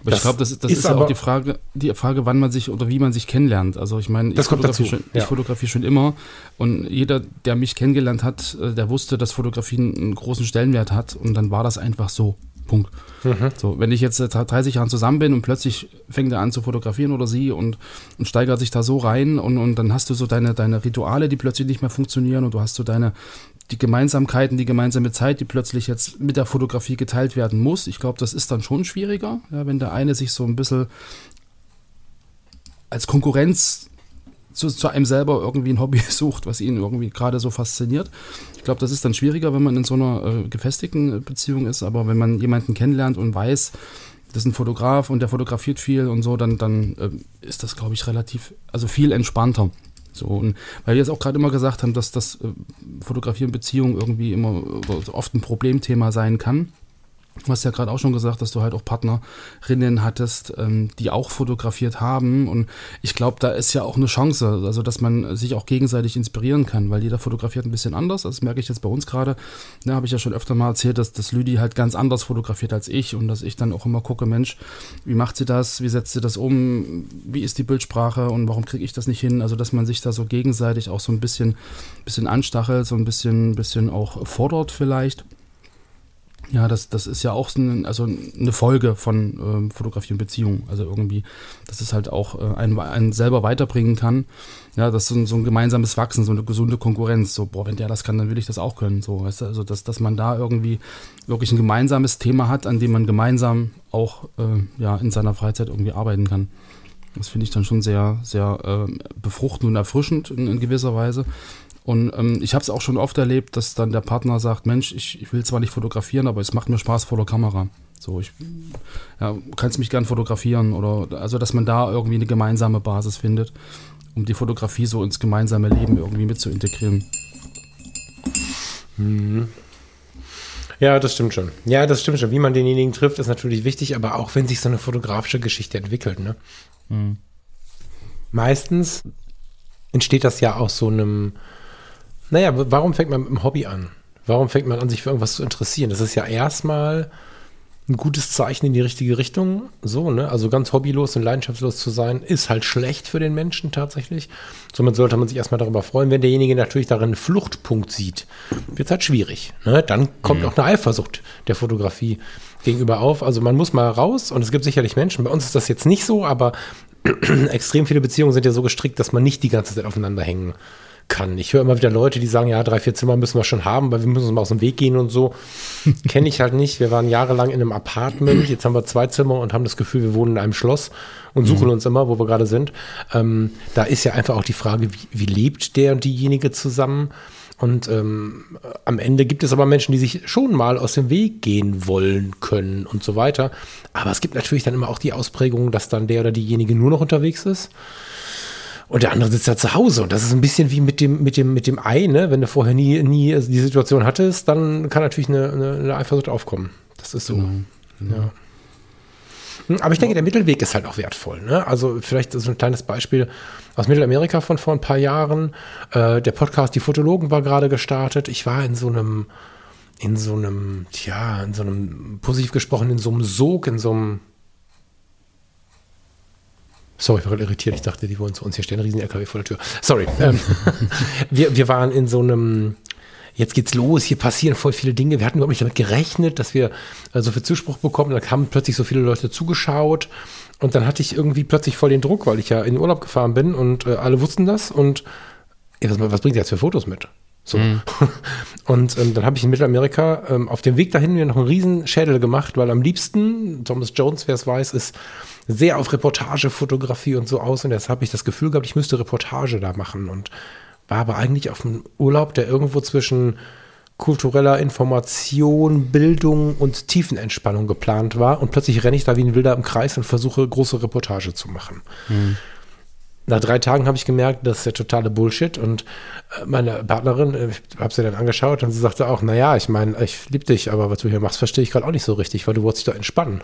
Aber das ich glaube, das, das ist, ist ja auch die Frage, die Frage, wann man sich oder wie man sich kennenlernt. Also ich meine, ich fotografiere schon, ja. fotografiere schon immer und jeder, der mich kennengelernt hat, äh, der wusste, dass Fotografie einen großen Stellenwert hat und dann war das einfach so. Punkt. Mhm. So, wenn ich jetzt seit 30 Jahren zusammen bin und plötzlich fängt er an zu fotografieren oder sie und, und steigert sich da so rein und, und dann hast du so deine, deine Rituale, die plötzlich nicht mehr funktionieren und du hast so deine, die Gemeinsamkeiten, die gemeinsame Zeit, die plötzlich jetzt mit der Fotografie geteilt werden muss. Ich glaube, das ist dann schon schwieriger, ja, wenn der eine sich so ein bisschen als Konkurrenz zu, zu einem selber irgendwie ein Hobby sucht, was ihn irgendwie gerade so fasziniert. Ich glaube, das ist dann schwieriger, wenn man in so einer äh, gefestigten Beziehung ist, aber wenn man jemanden kennenlernt und weiß, das ist ein Fotograf und der fotografiert viel und so, dann, dann äh, ist das, glaube ich, relativ, also viel entspannter. So, und weil wir jetzt auch gerade immer gesagt haben, dass das äh, Fotografieren Beziehungen irgendwie immer oft ein Problemthema sein kann. Du hast ja gerade auch schon gesagt, dass du halt auch Partnerinnen hattest, ähm, die auch fotografiert haben. Und ich glaube, da ist ja auch eine Chance, also dass man sich auch gegenseitig inspirieren kann, weil jeder fotografiert ein bisschen anders. Das merke ich jetzt bei uns gerade. Da ne, habe ich ja schon öfter mal erzählt, dass, dass Lüdi halt ganz anders fotografiert als ich und dass ich dann auch immer gucke, Mensch, wie macht sie das? Wie setzt sie das um? Wie ist die Bildsprache und warum kriege ich das nicht hin? Also, dass man sich da so gegenseitig auch so ein bisschen, bisschen anstachelt, so ein bisschen, bisschen auch fordert vielleicht. Ja, das, das ist ja auch so eine, also eine Folge von ähm, Fotografie und Beziehung. Also irgendwie, dass es halt auch äh, einen, einen selber weiterbringen kann. Ja, das ist so ein, so ein gemeinsames Wachsen, so eine gesunde Konkurrenz. So, boah, wenn der das kann, dann will ich das auch können. So, weißt du, also dass, dass man da irgendwie wirklich ein gemeinsames Thema hat, an dem man gemeinsam auch äh, ja, in seiner Freizeit irgendwie arbeiten kann. Das finde ich dann schon sehr, sehr äh, befruchtend und erfrischend in, in gewisser Weise. Und ähm, ich habe es auch schon oft erlebt, dass dann der Partner sagt, Mensch, ich, ich, will zwar nicht fotografieren, aber es macht mir Spaß vor der Kamera. So, ich ja, kannst mich gern fotografieren oder also, dass man da irgendwie eine gemeinsame Basis findet, um die Fotografie so ins gemeinsame Leben irgendwie mit zu integrieren. Mhm. Ja, das stimmt schon. Ja, das stimmt schon. Wie man denjenigen trifft, ist natürlich wichtig, aber auch wenn sich so eine fotografische Geschichte entwickelt, ne? Mhm. Meistens entsteht das ja aus so einem naja, warum fängt man mit dem Hobby an? Warum fängt man an, sich für irgendwas zu interessieren? Das ist ja erstmal ein gutes Zeichen in die richtige Richtung. So, ne? Also ganz hobbylos und leidenschaftslos zu sein, ist halt schlecht für den Menschen tatsächlich. Somit sollte man sich erstmal darüber freuen. Wenn derjenige natürlich darin einen Fluchtpunkt sieht, wird es halt schwierig. Ne? Dann kommt mhm. auch eine Eifersucht der Fotografie gegenüber auf. Also man muss mal raus und es gibt sicherlich Menschen, bei uns ist das jetzt nicht so, aber extrem viele Beziehungen sind ja so gestrickt, dass man nicht die ganze Zeit aufeinander hängen kann. Ich höre immer wieder Leute, die sagen, ja, drei, vier Zimmer müssen wir schon haben, weil wir müssen uns mal aus dem Weg gehen und so. Kenne ich halt nicht. Wir waren jahrelang in einem Apartment, jetzt haben wir zwei Zimmer und haben das Gefühl, wir wohnen in einem Schloss und suchen mhm. uns immer, wo wir gerade sind. Ähm, da ist ja einfach auch die Frage, wie, wie lebt der und diejenige zusammen? Und ähm, am Ende gibt es aber Menschen, die sich schon mal aus dem Weg gehen wollen können und so weiter. Aber es gibt natürlich dann immer auch die Ausprägung, dass dann der oder diejenige nur noch unterwegs ist. Und der andere sitzt da zu Hause. Und das ist ein bisschen wie mit dem, mit dem, mit dem Ei, ne? Wenn du vorher nie, nie die Situation hattest, dann kann natürlich eine, eine, eine Eifersucht aufkommen. Das ist so. Genau. genau. Ja. Hm, aber ich denke, der Mittelweg ist halt auch wertvoll. Ne? Also vielleicht so ein kleines Beispiel aus Mittelamerika von vor ein paar Jahren. Äh, der Podcast Die Fotologen war gerade gestartet. Ich war in so einem, in so einem, tja, in so einem, positiv gesprochen, in so einem Sog, in so einem, Sorry, ich war gerade irritiert. Ich dachte, die wollen zu uns hier stehen. Riesen LKW vor der Tür. Sorry. Ähm, wir, wir waren in so einem, jetzt geht's los, hier passieren voll viele Dinge. Wir hatten überhaupt nicht damit gerechnet, dass wir äh, so viel Zuspruch bekommen. Da haben plötzlich so viele Leute zugeschaut. Und dann hatte ich irgendwie plötzlich voll den Druck, weil ich ja in den Urlaub gefahren bin und äh, alle wussten das. Und ey, was, was bringt ihr jetzt für Fotos mit? So. Mhm. Und ähm, dann habe ich in Mittelamerika ähm, auf dem Weg dahin mir noch einen riesen Schädel gemacht, weil am liebsten, Thomas Jones, wer es weiß, ist sehr auf Reportagefotografie und so aus. Und jetzt habe ich das Gefühl gehabt, ich müsste Reportage da machen. Und war aber eigentlich auf einem Urlaub, der irgendwo zwischen kultureller Information, Bildung und Tiefenentspannung geplant war. Und plötzlich renne ich da wie ein Wilder im Kreis und versuche, große Reportage zu machen. Mhm nach drei Tagen habe ich gemerkt, das ist der totale Bullshit. Und äh, meine Partnerin, äh, ich habe sie dann angeschaut und sie sagte auch, naja, ich meine, ich liebe dich, aber was du hier machst, verstehe ich gerade auch nicht so richtig, weil du wolltest dich da entspannen.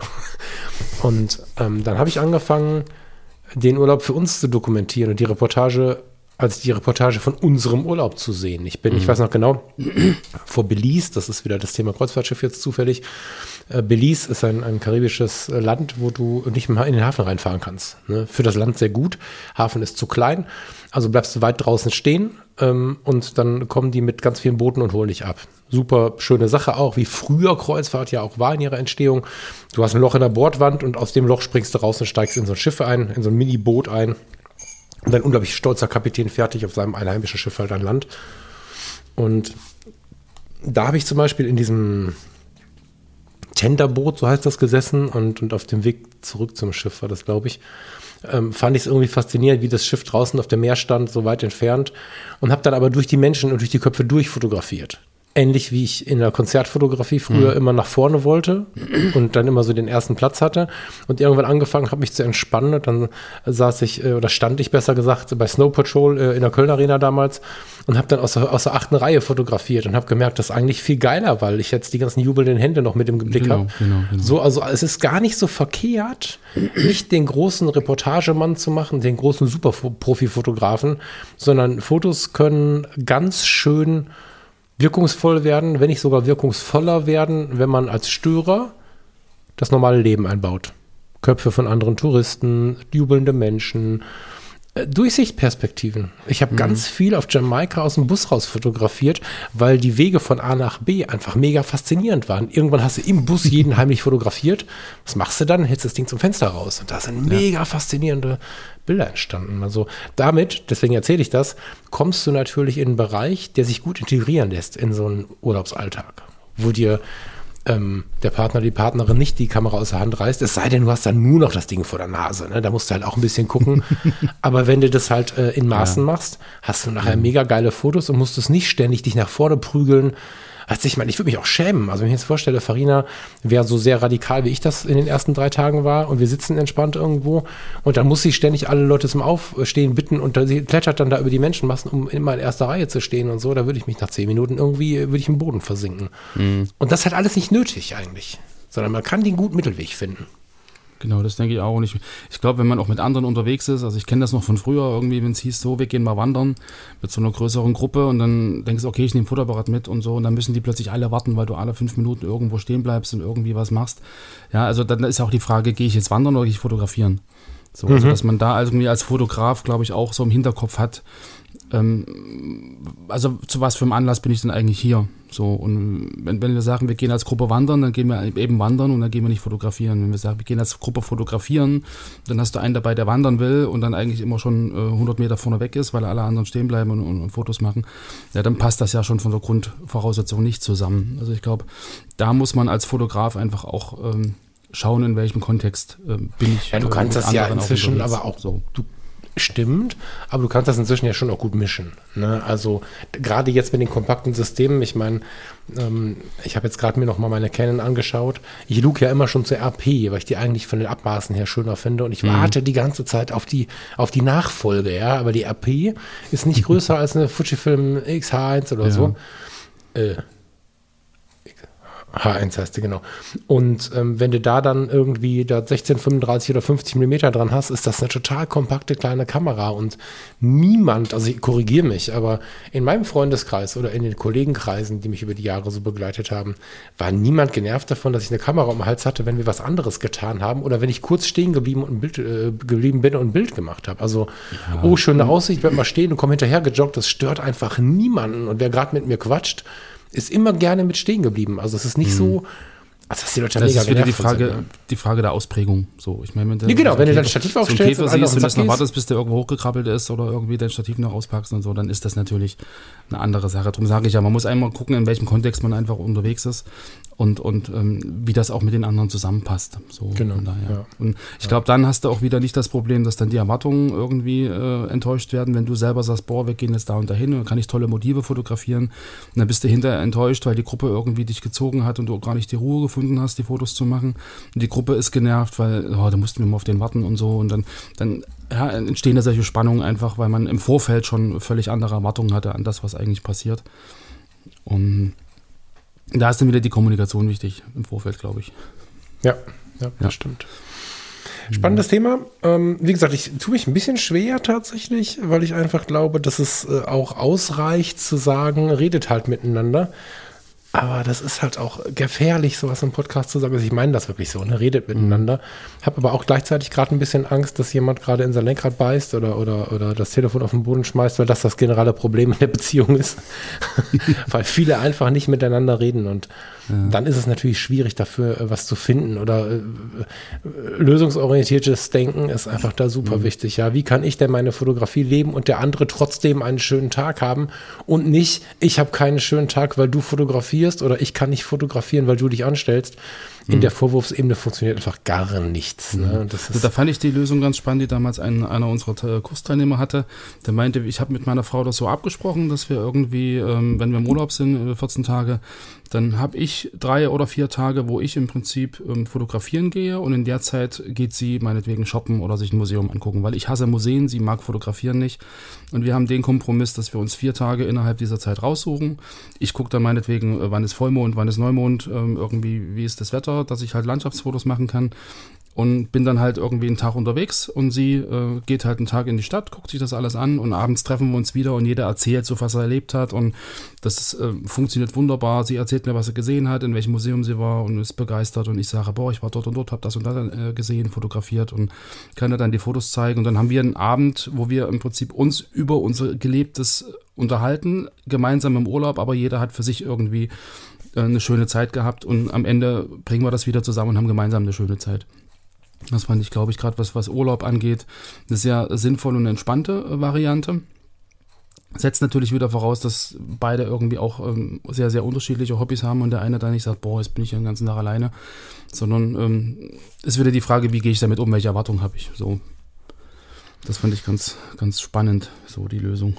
Und ähm, dann habe ich angefangen, den Urlaub für uns zu dokumentieren und die Reportage als die Reportage von unserem Urlaub zu sehen. Ich bin, mhm. ich weiß noch genau, vor Belize, das ist wieder das Thema Kreuzfahrtschiff jetzt zufällig. Äh, Belize ist ein, ein karibisches Land, wo du nicht mehr in den Hafen reinfahren kannst. Ne? Für das Land sehr gut. Hafen ist zu klein, also bleibst du weit draußen stehen ähm, und dann kommen die mit ganz vielen Booten und holen dich ab. Super schöne Sache auch, wie früher Kreuzfahrt ja auch war in ihrer Entstehung. Du hast ein Loch in der Bordwand und aus dem Loch springst du raus und steigst in so ein Schiff ein, in so ein Mini-Boot ein und ein unglaublich stolzer Kapitän fertig auf seinem einheimischen Schiff halt an Land. Und da habe ich zum Beispiel in diesem Tenderboot, so heißt das, gesessen und, und auf dem Weg zurück zum Schiff war das, glaube ich. Ähm, fand ich es irgendwie faszinierend, wie das Schiff draußen auf dem Meer stand, so weit entfernt. Und habe dann aber durch die Menschen und durch die Köpfe durchfotografiert ähnlich wie ich in der Konzertfotografie früher mhm. immer nach vorne wollte und dann immer so den ersten Platz hatte und irgendwann angefangen habe mich zu entspannen und dann saß ich äh, oder stand ich besser gesagt bei Snow Patrol äh, in der Köln Arena damals und habe dann aus der, aus der achten Reihe fotografiert und habe gemerkt, das ist eigentlich viel geiler, weil ich jetzt die ganzen jubelnden Hände noch mit im Blick genau, habe. Genau, genau. So, also es ist gar nicht so verkehrt, nicht den großen Reportagemann zu machen, den großen Superprofi-Fotografen, sondern Fotos können ganz schön wirkungsvoll werden, wenn nicht sogar wirkungsvoller werden, wenn man als Störer das normale Leben einbaut. Köpfe von anderen Touristen, jubelnde Menschen, Durchsichtperspektiven. Ich habe mhm. ganz viel auf Jamaika aus dem Bus raus fotografiert, weil die Wege von A nach B einfach mega faszinierend waren. Irgendwann hast du im Bus jeden heimlich fotografiert. Was machst du dann? Hältst das Ding zum Fenster raus. Und da sind mega ja. faszinierende Bilder entstanden. Also damit, deswegen erzähle ich das, kommst du natürlich in einen Bereich, der sich gut integrieren lässt in so einen Urlaubsalltag, wo dir ähm, der Partner, die Partnerin nicht die Kamera aus der Hand reißt, es sei denn, du hast dann nur noch das Ding vor der Nase. Ne? Da musst du halt auch ein bisschen gucken. Aber wenn du das halt äh, in Maßen ja. machst, hast du nachher mhm. mega geile Fotos und musst es nicht ständig dich nach vorne prügeln, also ich meine, ich würde mich auch schämen. Also wenn ich jetzt vorstelle, Farina wäre so sehr radikal, wie ich das in den ersten drei Tagen war und wir sitzen entspannt irgendwo und dann muss sie ständig alle Leute zum Aufstehen bitten und sie klettert dann da über die Menschenmassen, um immer in erster Reihe zu stehen und so. Da würde ich mich nach zehn Minuten irgendwie, würde ich im Boden versinken. Mhm. Und das hat alles nicht nötig eigentlich, sondern man kann den guten Mittelweg finden. Genau, das denke ich auch. Und ich, ich glaube, wenn man auch mit anderen unterwegs ist, also ich kenne das noch von früher irgendwie, wenn es hieß, so, wir gehen mal wandern mit so einer größeren Gruppe und dann denkst du, okay, ich nehme Fotoapparat mit und so und dann müssen die plötzlich alle warten, weil du alle fünf Minuten irgendwo stehen bleibst und irgendwie was machst. Ja, also dann ist auch die Frage, gehe ich jetzt wandern oder gehe ich fotografieren? So, also mhm. also dass man da irgendwie als Fotograf, glaube ich, auch so im Hinterkopf hat, ähm, also zu was für einem Anlass bin ich denn eigentlich hier? So, und wenn, wenn wir sagen, wir gehen als Gruppe wandern, dann gehen wir eben wandern und dann gehen wir nicht fotografieren. Wenn wir sagen, wir gehen als Gruppe fotografieren, dann hast du einen dabei, der wandern will und dann eigentlich immer schon äh, 100 Meter vorne weg ist, weil alle anderen stehen bleiben und, und, und, Fotos machen. Ja, dann passt das ja schon von der Grundvoraussetzung nicht zusammen. Also ich glaube, da muss man als Fotograf einfach auch ähm, schauen, in welchem Kontext äh, bin ich. Ja, du kannst das ja inzwischen aber auch so. Du stimmt, aber du kannst das inzwischen ja schon auch gut mischen. Ne? Also gerade jetzt mit den kompakten Systemen, ich meine, ähm, ich habe jetzt gerade mir noch mal meine Canon angeschaut. Ich luke ja immer schon zur RP, weil ich die eigentlich von den Abmaßen her schöner finde und ich mhm. warte die ganze Zeit auf die, auf die Nachfolge, ja, aber die RP ist nicht größer als eine Fujifilm X-H1 oder ja. so. Äh, H1 heißt die, genau. Und ähm, wenn du da dann irgendwie da 16, 35 oder 50 Millimeter dran hast, ist das eine total kompakte kleine Kamera und niemand, also ich korrigiere mich, aber in meinem Freundeskreis oder in den Kollegenkreisen, die mich über die Jahre so begleitet haben, war niemand genervt davon, dass ich eine Kamera um den Hals hatte, wenn wir was anderes getan haben oder wenn ich kurz stehen geblieben und ein Bild äh, geblieben bin und ein Bild gemacht habe. Also, ja. oh, schöne Aussicht, bleib mal stehen und komm hinterher gejoggt, das stört einfach niemanden. Und wer gerade mit mir quatscht, ist immer gerne mit stehen geblieben. Also es ist nicht mhm. so, also das, die Leute das ist wieder die Frage, sind, ne? die Frage der Ausprägung. So, ich meine, wenn du, ja, genau, wenn du dein Stativ aufstellst so siehst und das noch wartest, bis der irgendwo hochgekrabbelt ist oder irgendwie dein Stativ noch auspackst und so, dann ist das natürlich eine andere Sache. Darum sage ich ja, man muss einmal gucken, in welchem Kontext man einfach unterwegs ist und, und ähm, wie das auch mit den anderen zusammenpasst. So, genau. Ja. Und ich glaube, dann hast du auch wieder nicht das Problem, dass dann die Erwartungen irgendwie äh, enttäuscht werden, wenn du selber sagst, boah, wir gehen jetzt da und dahin und kann ich tolle Motive fotografieren. Und dann bist du hinterher enttäuscht, weil die Gruppe irgendwie dich gezogen hat und du gar nicht die Ruhe gefunden hast, die Fotos zu machen. Und die Gruppe ist genervt, weil oh, da mussten wir mal auf den warten und so. Und dann, dann ja, entstehen da solche Spannungen einfach, weil man im Vorfeld schon völlig andere Erwartungen hatte an das, was eigentlich passiert. Und da ist dann wieder die Kommunikation wichtig im Vorfeld, glaube ich. Ja, ja, das ja. stimmt. Spannendes Thema. Ähm, wie gesagt, ich tue mich ein bisschen schwer tatsächlich, weil ich einfach glaube, dass es äh, auch ausreicht zu sagen, redet halt miteinander. Aber das ist halt auch gefährlich, sowas im Podcast zu sagen. Also ich meine das wirklich so, ne? redet miteinander. Mhm. Habe aber auch gleichzeitig gerade ein bisschen Angst, dass jemand gerade in sein Lenkrad beißt oder, oder, oder das Telefon auf den Boden schmeißt, weil das das generelle Problem in der Beziehung ist. weil viele einfach nicht miteinander reden und dann ist es natürlich schwierig dafür, äh, was zu finden oder äh, lösungsorientiertes Denken ist einfach da super mhm. wichtig. Ja, wie kann ich denn meine Fotografie leben und der andere trotzdem einen schönen Tag haben und nicht, ich habe keinen schönen Tag, weil du fotografierst oder ich kann nicht fotografieren, weil du dich anstellst. in mhm. der Vorwurfsebene funktioniert einfach gar nichts. Ne? Also da fand ich die Lösung ganz spannend, die damals ein, einer unserer Kursteilnehmer hatte. Der meinte, ich habe mit meiner Frau das so abgesprochen, dass wir irgendwie, ähm, wenn wir im Urlaub sind, 14 äh, Tage, dann habe ich drei oder vier Tage, wo ich im Prinzip ähm, fotografieren gehe und in der Zeit geht sie meinetwegen shoppen oder sich ein Museum angucken, weil ich hasse Museen, sie mag fotografieren nicht. Und wir haben den Kompromiss, dass wir uns vier Tage innerhalb dieser Zeit raussuchen. Ich gucke dann meinetwegen, äh, wann ist Vollmond, wann ist Neumond, ähm, irgendwie, wie ist das Wetter, dass ich halt Landschaftsfotos machen kann und bin dann halt irgendwie einen Tag unterwegs und sie äh, geht halt einen Tag in die Stadt, guckt sich das alles an und abends treffen wir uns wieder und jeder erzählt so, was er erlebt hat und das äh, funktioniert wunderbar. Sie erzählt mir, was sie gesehen hat, in welchem Museum sie war und ist begeistert und ich sage, boah, ich war dort und dort, habe das und das äh, gesehen, fotografiert und kann ihr dann die Fotos zeigen und dann haben wir einen Abend, wo wir im Prinzip uns über unser gelebtes unterhalten, gemeinsam im Urlaub, aber jeder hat für sich irgendwie äh, eine schöne Zeit gehabt und am Ende bringen wir das wieder zusammen und haben gemeinsam eine schöne Zeit. Das fand ich, glaube ich, gerade was, was Urlaub angeht, eine sehr sinnvolle und entspannte äh, Variante. Setzt natürlich wieder voraus, dass beide irgendwie auch ähm, sehr, sehr unterschiedliche Hobbys haben und der eine dann nicht sagt, boah, jetzt bin ich den ganzen Tag alleine, sondern ähm, ist wieder die Frage, wie gehe ich damit um, welche Erwartungen habe ich. So, das fand ich ganz, ganz spannend, so die Lösung.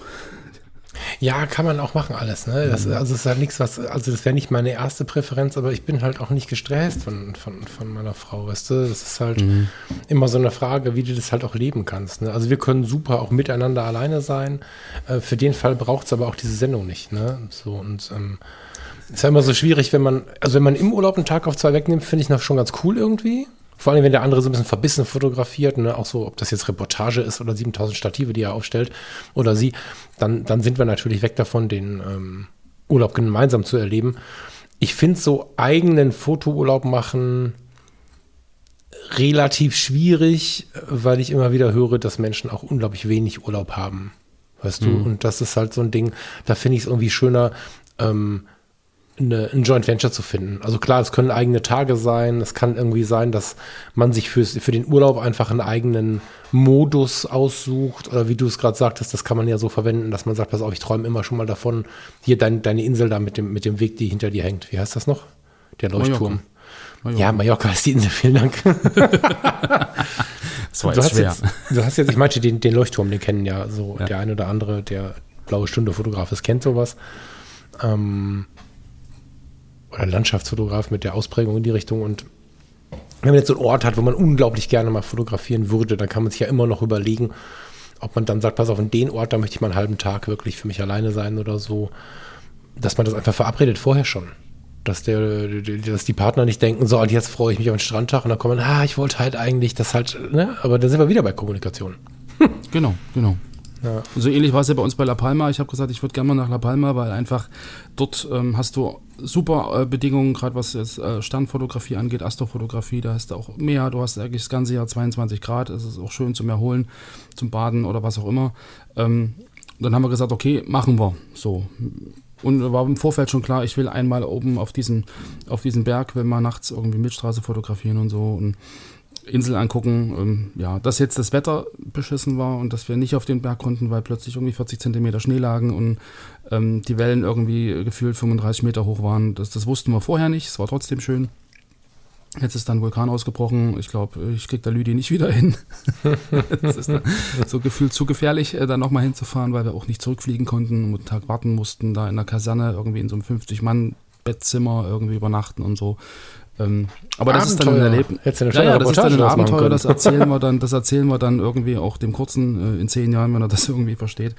Ja, kann man auch machen alles. Ne? Das, mhm. also es ist halt nichts, was, also das wäre nicht meine erste Präferenz, aber ich bin halt auch nicht gestresst von, von, von meiner Frau, weißt du? Das ist halt mhm. immer so eine Frage, wie du das halt auch leben kannst. Ne? Also wir können super auch miteinander alleine sein. Äh, für den Fall braucht es aber auch diese Sendung nicht. Ne? So und ähm, ist ja immer so schwierig, wenn man, also wenn man im Urlaub einen Tag auf zwei wegnimmt, finde ich noch schon ganz cool irgendwie. Vor allem, wenn der andere so ein bisschen verbissen fotografiert, ne? auch so, ob das jetzt Reportage ist oder 7000 Stative, die er aufstellt, oder sie, dann, dann sind wir natürlich weg davon, den ähm, Urlaub gemeinsam zu erleben. Ich finde so eigenen Fotourlaub machen relativ schwierig, weil ich immer wieder höre, dass Menschen auch unglaublich wenig Urlaub haben. Weißt mhm. du? Und das ist halt so ein Ding, da finde ich es irgendwie schöner, ähm, eine, ein Joint Venture zu finden. Also klar, es können eigene Tage sein. Es kann irgendwie sein, dass man sich fürs, für den Urlaub einfach einen eigenen Modus aussucht. Oder wie du es gerade sagtest, das kann man ja so verwenden, dass man sagt, pass auf, ich träume immer schon mal davon. Hier dein, deine Insel da mit dem, mit dem Weg, die hinter dir hängt. Wie heißt das noch? Der Leuchtturm. Mallorca. Mallorca. Ja, Mallorca ist die Insel, vielen Dank. das war jetzt du, hast schwer. Jetzt, du hast jetzt, ich meinte den, den Leuchtturm, den kennen ja so ja. der eine oder andere, der blaue Stunde Fotograf ist, kennt sowas. Ähm, oder Landschaftsfotograf mit der Ausprägung in die Richtung. Und wenn man jetzt so einen Ort hat, wo man unglaublich gerne mal fotografieren würde, dann kann man sich ja immer noch überlegen, ob man dann sagt, pass auf, in den Ort, da möchte ich mal einen halben Tag wirklich für mich alleine sein oder so, dass man das einfach verabredet vorher schon. Dass, der, dass die Partner nicht denken, so, und jetzt freue ich mich auf den Strandtag und dann kommen, ah, ich wollte halt eigentlich das halt, ne? Aber dann sind wir wieder bei Kommunikation. Genau, genau. Ja. So ähnlich war es ja bei uns bei La Palma. Ich habe gesagt, ich würde gerne mal nach La Palma, weil einfach dort ähm, hast du super äh, Bedingungen, gerade was jetzt äh, Standfotografie angeht, Astrofotografie. Da hast du auch Meer, du hast eigentlich das ganze Jahr 22 Grad. Es ist auch schön zum Erholen, zum Baden oder was auch immer. Ähm, dann haben wir gesagt, okay, machen wir so. Und war im Vorfeld schon klar, ich will einmal oben auf diesen, auf diesen Berg, will mal nachts irgendwie Milchstraße fotografieren und so. Und Insel angucken. Ähm, ja, dass jetzt das Wetter beschissen war und dass wir nicht auf den Berg konnten, weil plötzlich irgendwie 40 Zentimeter Schnee lagen und ähm, die Wellen irgendwie gefühlt 35 Meter hoch waren. Das, das wussten wir vorher nicht. Es war trotzdem schön. Jetzt ist dann Vulkan ausgebrochen. Ich glaube, ich kriege da Lüdi nicht wieder hin. das ist so gefühlt zu gefährlich, äh, da nochmal hinzufahren, weil wir auch nicht zurückfliegen konnten und einen Tag warten mussten, da in der Kaserne irgendwie in so einem 50-Mann-Bettzimmer irgendwie übernachten und so. Ähm, aber das ist dann ein Erlebnis. Ja, ja, das ist dann ein Abenteuer, das erzählen wir dann, das erzählen wir dann irgendwie auch dem Kurzen äh, in zehn Jahren, wenn er das irgendwie versteht.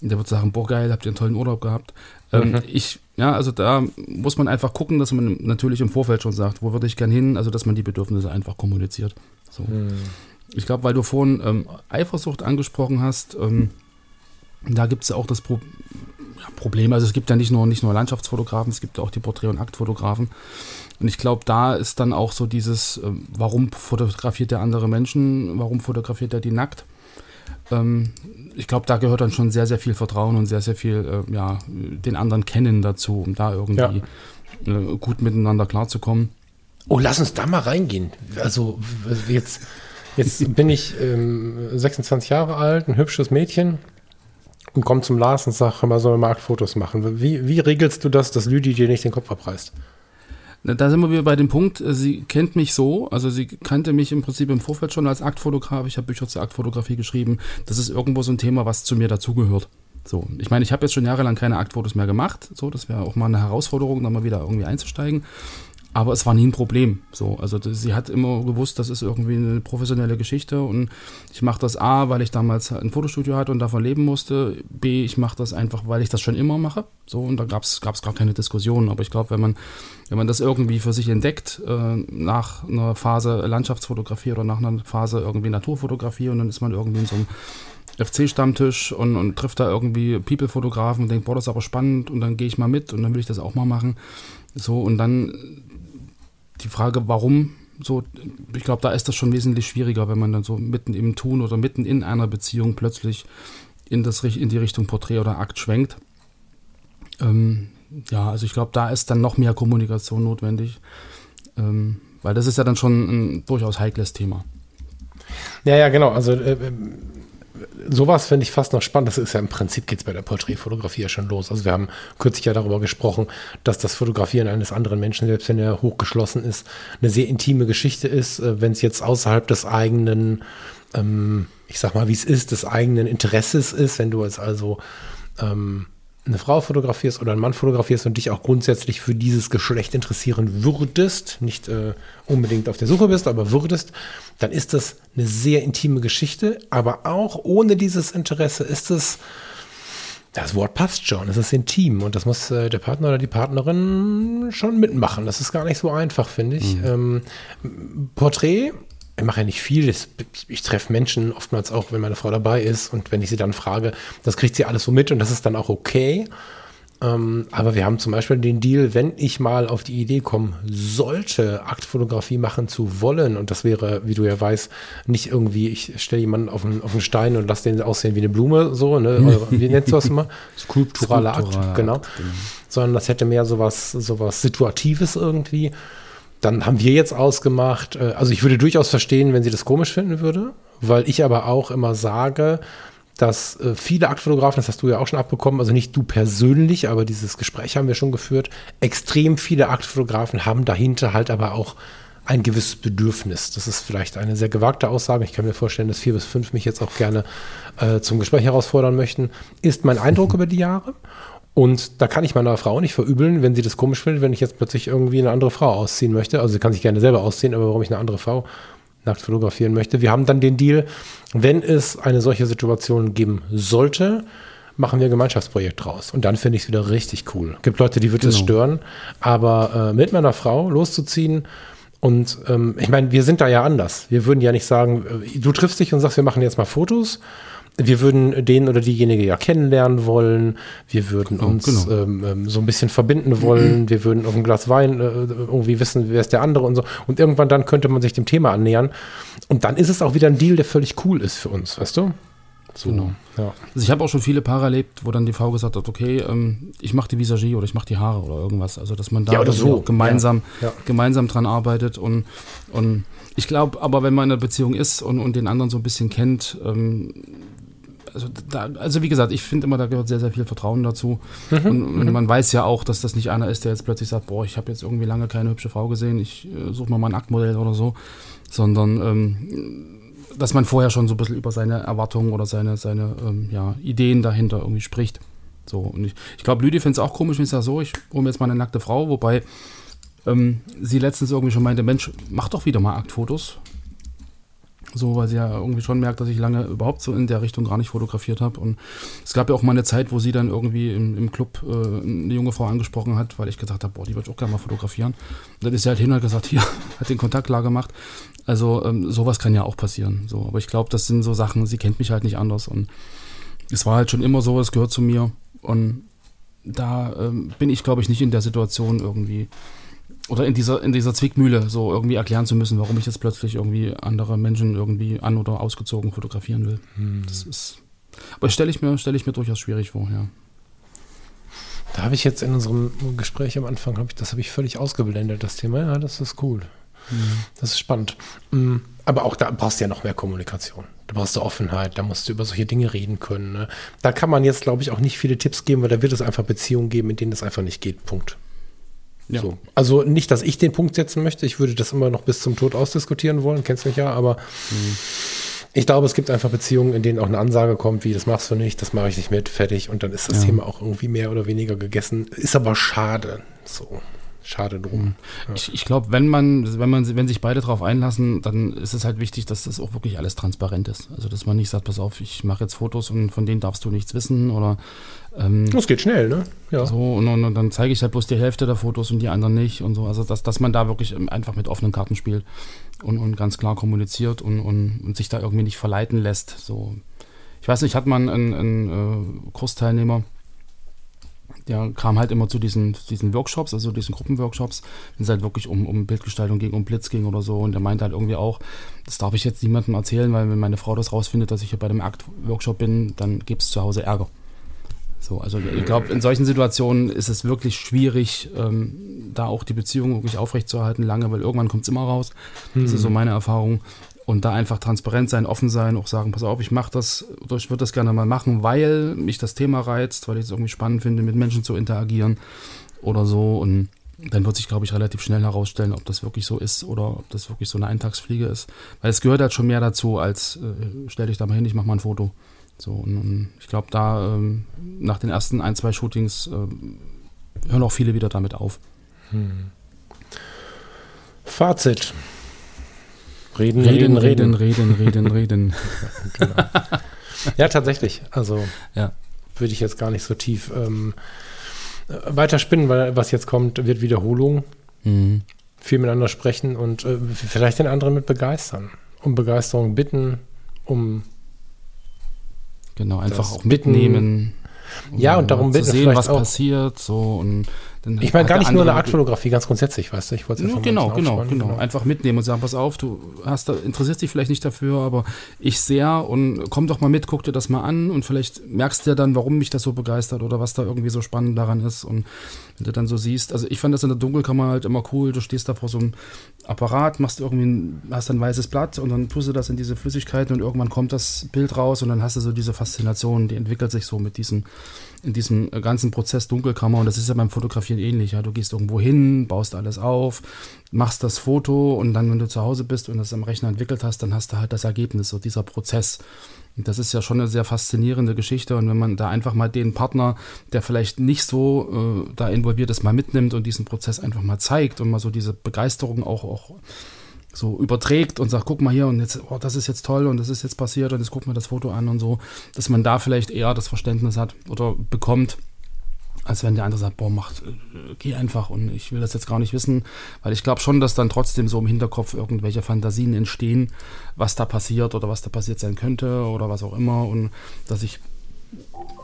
Der wird sagen, boah geil, habt ihr einen tollen Urlaub gehabt. Ähm, mhm. Ich, ja, also da muss man einfach gucken, dass man natürlich im Vorfeld schon sagt, wo würde ich gern hin, also dass man die Bedürfnisse einfach kommuniziert. So. Mhm. Ich glaube, weil du vorhin ähm, Eifersucht angesprochen hast, ähm, da gibt es ja auch das Pro ja, Problem, also es gibt ja nicht nur, nicht nur Landschaftsfotografen, es gibt auch die Porträt- und Aktfotografen. Und ich glaube, da ist dann auch so dieses, äh, warum fotografiert der andere Menschen, warum fotografiert er die nackt? Ähm, ich glaube, da gehört dann schon sehr, sehr viel Vertrauen und sehr, sehr viel, äh, ja, den anderen kennen dazu, um da irgendwie ja. äh, gut miteinander klarzukommen. Oh, lass uns da mal reingehen. Also jetzt, jetzt bin ich ähm, 26 Jahre alt, ein hübsches Mädchen und komme zum Lars und sage, mal, sollen wir mal Fotos machen. Wie, wie regelst du das, dass Lüdi dir nicht den Kopf abreißt? Da sind wir wieder bei dem Punkt, äh, sie kennt mich so, also sie kannte mich im Prinzip im Vorfeld schon als Aktfotograf. Ich habe Bücher zur Aktfotografie geschrieben. Das ist irgendwo so ein Thema, was zu mir dazugehört. So, ich meine, ich habe jetzt schon jahrelang keine Aktfotos mehr gemacht. So, das wäre auch mal eine Herausforderung, da mal wieder irgendwie einzusteigen. Aber es war nie ein Problem. So, also sie hat immer gewusst, das ist irgendwie eine professionelle Geschichte und ich mache das A, weil ich damals ein Fotostudio hatte und davon leben musste. B, ich mache das einfach, weil ich das schon immer mache. So, und da gab es gar keine Diskussion. Aber ich glaube, wenn man, wenn man das irgendwie für sich entdeckt, äh, nach einer Phase Landschaftsfotografie oder nach einer Phase irgendwie Naturfotografie und dann ist man irgendwie in so einem FC-Stammtisch und, und trifft da irgendwie People-Fotografen und denkt, boah, das ist aber spannend und dann gehe ich mal mit und dann will ich das auch mal machen. So, und dann die Frage, warum so, ich glaube, da ist das schon wesentlich schwieriger, wenn man dann so mitten im Tun oder mitten in einer Beziehung plötzlich in, das, in die Richtung Porträt oder Akt schwenkt. Ähm, ja, also ich glaube, da ist dann noch mehr Kommunikation notwendig, ähm, weil das ist ja dann schon ein durchaus heikles Thema. Ja, ja, genau. Also äh, sowas finde ich fast noch spannend. Das ist ja im Prinzip geht es bei der Porträtfotografie ja schon los. Also wir haben kürzlich ja darüber gesprochen, dass das Fotografieren eines anderen Menschen, selbst wenn er hochgeschlossen ist, eine sehr intime Geschichte ist. Äh, wenn es jetzt außerhalb des eigenen, ähm, ich sag mal, wie es ist, des eigenen Interesses ist, wenn du es also ähm, eine Frau fotografierst oder einen Mann fotografierst und dich auch grundsätzlich für dieses Geschlecht interessieren würdest, nicht äh, unbedingt auf der Suche bist, aber würdest, dann ist das eine sehr intime Geschichte. Aber auch ohne dieses Interesse ist es, das Wort passt schon, es ist intim und das muss äh, der Partner oder die Partnerin schon mitmachen. Das ist gar nicht so einfach, finde ich. Mhm. Ähm, Porträt ich mache ja nicht viel. Ich, ich treffe Menschen oftmals auch, wenn meine Frau dabei ist und wenn ich sie dann frage, das kriegt sie alles so mit und das ist dann auch okay. Ähm, aber wir haben zum Beispiel den Deal, wenn ich mal auf die Idee kommen sollte, Aktfotografie machen zu wollen, und das wäre, wie du ja weißt, nicht irgendwie, ich stelle jemanden auf einen, auf einen Stein und lasse den aussehen wie eine Blume, so, ne? wie nennst du das immer? Skulpturaler Akt, genau. Akt, genau. Sondern das hätte mehr sowas, sowas Situatives irgendwie dann haben wir jetzt ausgemacht, äh, also ich würde durchaus verstehen, wenn sie das komisch finden würde, weil ich aber auch immer sage, dass äh, viele Aktfotografen, das hast du ja auch schon abbekommen, also nicht du persönlich, aber dieses Gespräch haben wir schon geführt, extrem viele Aktfotografen haben dahinter halt aber auch ein gewisses Bedürfnis. Das ist vielleicht eine sehr gewagte Aussage. Ich kann mir vorstellen, dass vier bis fünf mich jetzt auch gerne äh, zum Gespräch herausfordern möchten. Ist mein Eindruck über die Jahre. Und da kann ich meiner Frau nicht verübeln, wenn sie das komisch findet, wenn ich jetzt plötzlich irgendwie eine andere Frau ausziehen möchte. Also sie kann sich gerne selber ausziehen, aber warum ich eine andere Frau nackt fotografieren möchte. Wir haben dann den Deal, wenn es eine solche Situation geben sollte, machen wir ein Gemeinschaftsprojekt draus. Und dann finde ich es wieder richtig cool. Es gibt Leute, die wird es genau. stören, aber äh, mit meiner Frau loszuziehen und ähm, ich meine, wir sind da ja anders. Wir würden ja nicht sagen, äh, du triffst dich und sagst, wir machen jetzt mal Fotos wir würden den oder diejenige ja kennenlernen wollen, wir würden genau, uns genau. Ähm, ähm, so ein bisschen verbinden wollen, wir würden auf ein Glas Wein äh, irgendwie wissen, wer ist der andere und so. Und irgendwann dann könnte man sich dem Thema annähern. Und dann ist es auch wieder ein Deal, der völlig cool ist für uns, weißt du? So, genau. Ja. Also ich habe auch schon viele Paare erlebt, wo dann die Frau gesagt hat, okay, ähm, ich mache die Visagie oder ich mache die Haare oder irgendwas. Also dass man da ja, so. gemeinsam, ja. gemeinsam dran arbeitet und, und ich glaube, aber wenn man in einer Beziehung ist und, und den anderen so ein bisschen kennt, ähm, also, da, also wie gesagt, ich finde immer, da gehört sehr, sehr viel Vertrauen dazu. Mhm, und, und man weiß ja auch, dass das nicht einer ist, der jetzt plötzlich sagt, boah, ich habe jetzt irgendwie lange keine hübsche Frau gesehen, ich äh, suche mal mal ein Aktmodell oder so, sondern ähm, dass man vorher schon so ein bisschen über seine Erwartungen oder seine, seine ähm, ja, Ideen dahinter irgendwie spricht. So, und ich, ich glaube, Lüdi findet es auch komisch, wenn ich sage, so, ich hole mir jetzt mal eine nackte Frau, wobei ähm, sie letztens irgendwie schon meinte, Mensch, mach doch wieder mal Aktfotos. So, weil sie ja irgendwie schon merkt, dass ich lange überhaupt so in der Richtung gar nicht fotografiert habe. Und es gab ja auch mal eine Zeit, wo sie dann irgendwie im, im Club äh, eine junge Frau angesprochen hat, weil ich gesagt habe, boah, die würde ich auch gerne mal fotografieren. Und dann ist sie halt hin und hat gesagt, hier, hat den Kontakt klar gemacht. Also ähm, sowas kann ja auch passieren. So, aber ich glaube, das sind so Sachen, sie kennt mich halt nicht anders. Und es war halt schon immer so, es gehört zu mir. Und da ähm, bin ich, glaube ich, nicht in der Situation irgendwie oder in dieser, in dieser Zwickmühle so irgendwie erklären zu müssen, warum ich jetzt plötzlich irgendwie andere Menschen irgendwie an- oder ausgezogen fotografieren will. Hm. Das ist. Aber stelle ich mir, stelle ich mir durchaus schwierig vor, ja. Da habe ich jetzt in unserem Gespräch am Anfang, hab ich, das habe ich völlig ausgeblendet, das Thema. Ja, das ist cool. Mhm. Das ist spannend. Hm, aber auch da brauchst du ja noch mehr Kommunikation. Da brauchst du Offenheit, da musst du über solche Dinge reden können. Ne? Da kann man jetzt, glaube ich, auch nicht viele Tipps geben, weil da wird es einfach Beziehungen geben, in denen das einfach nicht geht. Punkt. Ja. So. Also nicht, dass ich den Punkt setzen möchte. Ich würde das immer noch bis zum Tod ausdiskutieren wollen, kennst mich ja, aber mhm. ich glaube, es gibt einfach Beziehungen, in denen auch eine Ansage kommt, wie das machst du nicht, das mache ich nicht mit, fertig. Und dann ist das ja. Thema auch irgendwie mehr oder weniger gegessen. Ist aber schade. So. Schade drum. Ja. Ich, ich glaube, wenn man, wenn man, wenn sich beide darauf einlassen, dann ist es halt wichtig, dass das auch wirklich alles transparent ist. Also dass man nicht sagt, pass auf, ich mache jetzt Fotos und von denen darfst du nichts wissen oder ähm, das geht schnell, ne? Ja. So, und, und, und dann zeige ich halt bloß die Hälfte der Fotos und die anderen nicht und so. Also, dass, dass man da wirklich einfach mit offenen Karten spielt und, und ganz klar kommuniziert und, und, und sich da irgendwie nicht verleiten lässt. So. Ich weiß nicht, hat man einen, einen äh, Kursteilnehmer, der kam halt immer zu diesen, diesen Workshops, also diesen Gruppenworkshops, wenn es halt wirklich um, um Bildgestaltung ging, um Blitz ging oder so. Und der meinte halt irgendwie auch, das darf ich jetzt niemandem erzählen, weil wenn meine Frau das rausfindet, dass ich hier bei dem Akt-Workshop bin, dann gibt es zu Hause Ärger. So, also ich glaube, in solchen Situationen ist es wirklich schwierig, ähm, da auch die Beziehung wirklich aufrechtzuerhalten lange, weil irgendwann kommt es immer raus. Mhm. Das ist so hm. meine Erfahrung. Und da einfach transparent sein, offen sein, auch sagen, pass auf, ich mache das oder ich würde das gerne mal machen, weil mich das Thema reizt, weil ich es irgendwie spannend finde, mit Menschen zu interagieren oder so. Und dann wird sich, glaube ich, relativ schnell herausstellen, ob das wirklich so ist oder ob das wirklich so eine Eintagsfliege ist. Weil es gehört halt schon mehr dazu, als äh, stell dich da mal hin, ich mache mal ein Foto. So, und, und ich glaube, da ähm, nach den ersten ein, zwei Shootings äh, hören auch viele wieder damit auf. Hm. Fazit. Reden, reden, reden, reden, reden, reden. genau. Ja, tatsächlich. Also ja. würde ich jetzt gar nicht so tief ähm, weiter spinnen, weil was jetzt kommt, wird Wiederholung. Mhm. Viel miteinander sprechen und äh, vielleicht den anderen mit begeistern. Um Begeisterung bitten, um Genau, einfach auch mitnehmen. Um ja, und darum zu sehen, was auch, passiert, so und ich meine gar nicht nur eine Aktfotografie, ganz grundsätzlich, weißt du, ich wollte es ja, genau, genau, genau, genau. Einfach mitnehmen und sagen, pass auf, du hast da, interessierst dich vielleicht nicht dafür, aber ich sehr und komm doch mal mit, guck dir das mal an und vielleicht merkst du ja dann, warum mich das so begeistert oder was da irgendwie so spannend daran ist und wenn du dann so siehst, also ich fand das in der Dunkelkammer halt immer cool, du stehst da vor so einem Apparat, machst irgendwie, ein, hast ein weißes Blatt und dann du das in diese Flüssigkeiten und irgendwann kommt das Bild raus und dann hast du so diese Faszination, die entwickelt sich so mit diesem in diesem ganzen Prozess Dunkelkammer und das ist ja beim Fotografieren ähnlich. Ja? Du gehst irgendwo hin, baust alles auf, machst das Foto und dann, wenn du zu Hause bist und das am Rechner entwickelt hast, dann hast du halt das Ergebnis, so dieser Prozess. Und das ist ja schon eine sehr faszinierende Geschichte und wenn man da einfach mal den Partner, der vielleicht nicht so äh, da involviert ist, mal mitnimmt und diesen Prozess einfach mal zeigt und mal so diese Begeisterung auch, auch so überträgt und sagt, guck mal hier und jetzt, oh, das ist jetzt toll und das ist jetzt passiert und jetzt guck mir das Foto an und so, dass man da vielleicht eher das Verständnis hat oder bekommt, als wenn der andere sagt, boah, macht, äh, geh einfach und ich will das jetzt gar nicht wissen, weil ich glaube schon, dass dann trotzdem so im Hinterkopf irgendwelche Fantasien entstehen, was da passiert oder was da passiert sein könnte oder was auch immer und dass ich,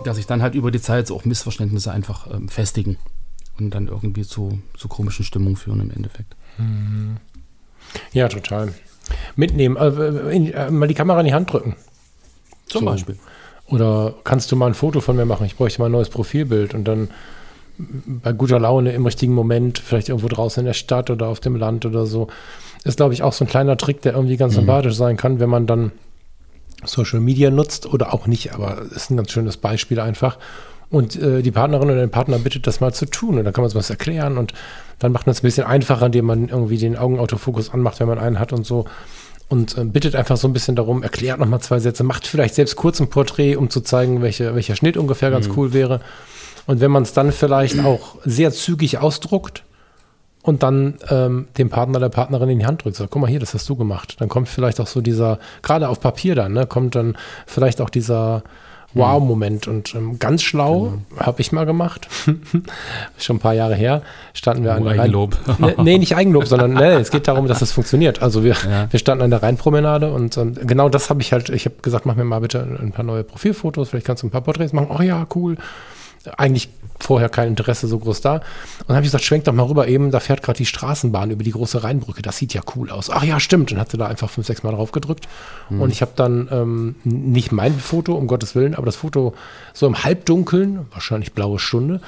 dass ich dann halt über die Zeit so auch Missverständnisse einfach ähm, festigen und dann irgendwie zu, zu komischen Stimmungen führen im Endeffekt. Mhm. Ja, total. Mitnehmen, äh, in, äh, mal die Kamera in die Hand drücken. Zum so. Beispiel. Oder kannst du mal ein Foto von mir machen? Ich bräuchte mal ein neues Profilbild und dann bei guter Laune im richtigen Moment, vielleicht irgendwo draußen in der Stadt oder auf dem Land oder so. Ist, glaube ich, auch so ein kleiner Trick, der irgendwie ganz mhm. sympathisch sein kann, wenn man dann Social Media nutzt oder auch nicht, aber ist ein ganz schönes Beispiel einfach. Und äh, die Partnerin oder den Partner bittet, das mal zu tun. Und dann kann man was erklären und dann macht man es ein bisschen einfacher, indem man irgendwie den Augenautofokus anmacht, wenn man einen hat und so. Und äh, bittet einfach so ein bisschen darum, erklärt nochmal zwei Sätze, macht vielleicht selbst kurz ein Porträt, um zu zeigen, welche, welcher Schnitt ungefähr ganz mhm. cool wäre. Und wenn man es dann vielleicht auch sehr zügig ausdruckt und dann ähm, dem Partner, der Partnerin in die Hand drückt, sagt, guck mal hier, das hast du gemacht. Dann kommt vielleicht auch so dieser, gerade auf Papier dann, ne, kommt dann vielleicht auch dieser Wow-Moment. Und ähm, ganz schlau genau. habe ich mal gemacht. Schon ein paar Jahre her. Standen wir oh, an der Eigenlob. Rhein nee, nee, nicht Eigenlob, sondern nee, es geht darum, dass es funktioniert. Also wir, ja. wir standen an der Rheinpromenade und ähm, genau das habe ich halt, ich habe gesagt, mach mir mal bitte ein paar neue Profilfotos, vielleicht kannst du ein paar Porträts machen. Oh ja, cool eigentlich vorher kein Interesse so groß da. Und dann habe ich gesagt, schwenk doch mal rüber eben, da fährt gerade die Straßenbahn über die große Rheinbrücke. Das sieht ja cool aus. Ach ja, stimmt. Und hat sie da einfach fünf, sechs Mal drauf gedrückt. Mhm. Und ich habe dann ähm, nicht mein Foto, um Gottes Willen, aber das Foto so im Halbdunkeln, wahrscheinlich blaue Stunde,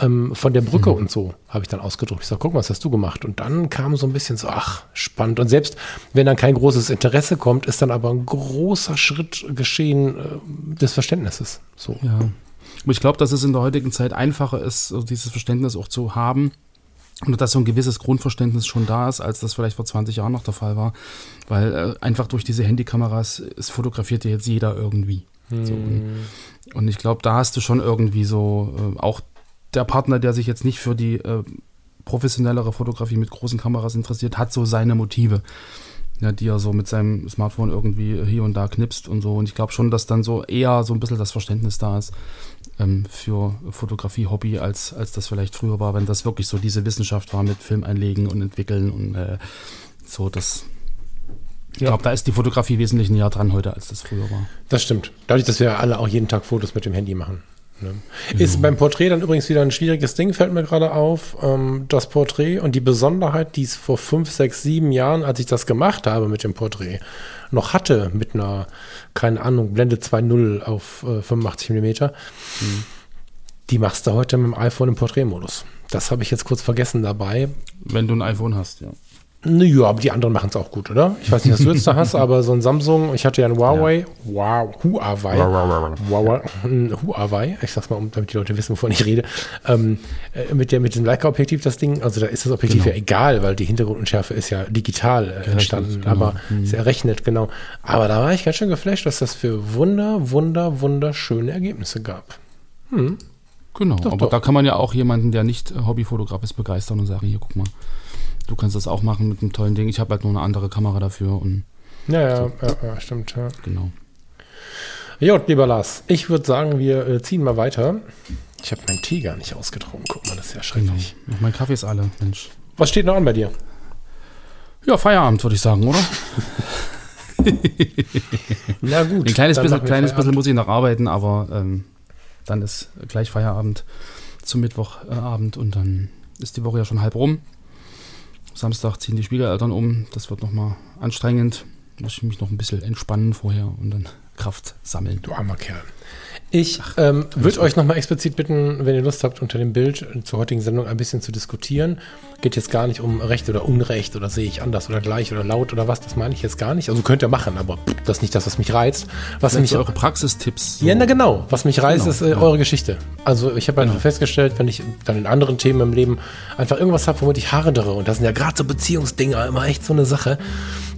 ähm, von der Brücke mhm. und so habe ich dann ausgedruckt. Ich sage, guck mal, was hast du gemacht? Und dann kam so ein bisschen so, ach, spannend. Und selbst wenn dann kein großes Interesse kommt, ist dann aber ein großer Schritt geschehen äh, des Verständnisses. So. Ja. Aber ich glaube, dass es in der heutigen Zeit einfacher ist, dieses Verständnis auch zu haben, Und dass so ein gewisses Grundverständnis schon da ist, als das vielleicht vor 20 Jahren noch der Fall war. Weil äh, einfach durch diese Handykameras, es fotografiert ja jetzt jeder irgendwie. Hm. So, und, und ich glaube, da hast du schon irgendwie so, äh, auch der Partner, der sich jetzt nicht für die äh, professionellere Fotografie mit großen Kameras interessiert, hat so seine Motive, ja, die er so mit seinem Smartphone irgendwie hier und da knipst und so. Und ich glaube schon, dass dann so eher so ein bisschen das Verständnis da ist ähm, für Fotografie-Hobby, als, als das vielleicht früher war, wenn das wirklich so diese Wissenschaft war mit Film einlegen und entwickeln und äh, so das. Ich Ja. glaube, da ist die Fotografie wesentlich näher dran heute, als das früher war. Das stimmt. Dadurch, dass wir alle auch jeden Tag Fotos mit dem Handy machen. Ne? Ist beim Porträt dann übrigens wieder ein schwieriges Ding, fällt mir gerade auf. Ähm, das Porträt und die Besonderheit, die es vor fünf, sechs, sieben Jahren, als ich das gemacht habe mit dem Porträt, noch hatte mit einer, keine Ahnung, Blende 2.0 auf äh, 85 Millimeter, die machst du heute mit dem iPhone im Porträtmodus. Das habe ich jetzt kurz vergessen dabei. Wenn du ein iPhone hast, ja. Naja, aber die anderen machen es auch gut, oder? Ich weiß nicht, was du jetzt da hast, aber so ein Samsung, ich hatte ja ein Huawei, wow, Huawei, Huawei, ein Huawei, ich sag's mal, damit die Leute wissen, wovon ich rede, ähm, äh, mit, der, mit dem Leica-Objektiv das Ding, also da ist das Objektiv Genau. ja egal, weil die Hintergrundunschärfe ist ja digital äh, entstanden, genau. aber ist errechnet, genau. Aber da war ich ganz schön geflasht, was das für wunder, wunder, wunderschöne Ergebnisse gab. Genau, aber doch. da kann man ja auch jemanden, der nicht äh, Hobbyfotograf ist, begeistern und sagen, hier, guck mal, du kannst das auch machen mit einem tollen Ding. Ich habe halt nur eine andere Kamera dafür und Ja, ja, ja, ja stimmt, ja. genau. Ja, lieber Lars, ich würde sagen, wir äh, ziehen mal weiter. Ich habe meinen Tee gar nicht ausgetrunken. Guck mal, das ist ja genau. schrecklich. Ach, Mein Kaffee ist alle, Mensch. Was steht noch an bei dir? Ja, Feierabend, würde ich sagen, oder? Na gut. Ein kleines bisschen, kleines bisschen muss ich noch arbeiten, aber ähm, dann ist gleich Feierabend zum Mittwochabend und dann ist die Woche ja schon halb rum. Samstag ziehen die Schwiegereltern um. Das wird nochmal anstrengend. Muss ich mich noch ein bisschen entspannen vorher und dann Kraft sammeln. Du armer Kerl. Ich ähm, würde euch nochmal explizit bitten, wenn ihr Lust habt, unter dem Bild zur heutigen Sendung ein bisschen zu diskutieren. Geht jetzt gar nicht um Recht oder Unrecht oder sehe ich anders oder gleich oder laut oder was, das meine ich jetzt gar nicht. Also könnt ihr machen, aber das ist nicht das, was mich reizt. Was mich so eure Praxistipps. So. Ja, na genau. Was mich reißt, Genau, ist äh, ja. eure Geschichte. Also ich habe einfach Genau. festgestellt, wenn ich dann in anderen Themen im Leben einfach irgendwas habe, womit ich hadere, und das sind ja gerade so Beziehungsdinger immer echt so eine Sache,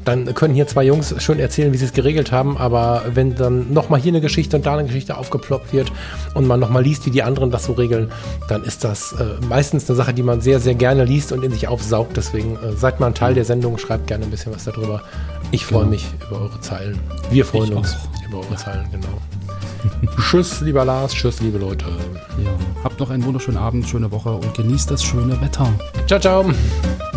dann können hier zwei Jungs schön erzählen, wie sie es geregelt haben, aber wenn dann nochmal hier eine Geschichte und da eine Geschichte aufgeploppt wird und man nochmal liest, wie die anderen das so regeln, dann ist das äh, meistens eine Sache, die man sehr, sehr gerne liest und in sich aufsaugt. Deswegen äh, seid mal ein Teil der Sendung, schreibt gerne ein bisschen was darüber. Ich freue Genau. mich über eure Zeilen. Wir freuen Ich uns auch. über eure Zeilen, genau. Tschüss, lieber Lars. Tschüss, liebe Leute. Ja. Habt noch einen wunderschönen Abend, schöne Woche und genießt das schöne Wetter. Ciao, ciao.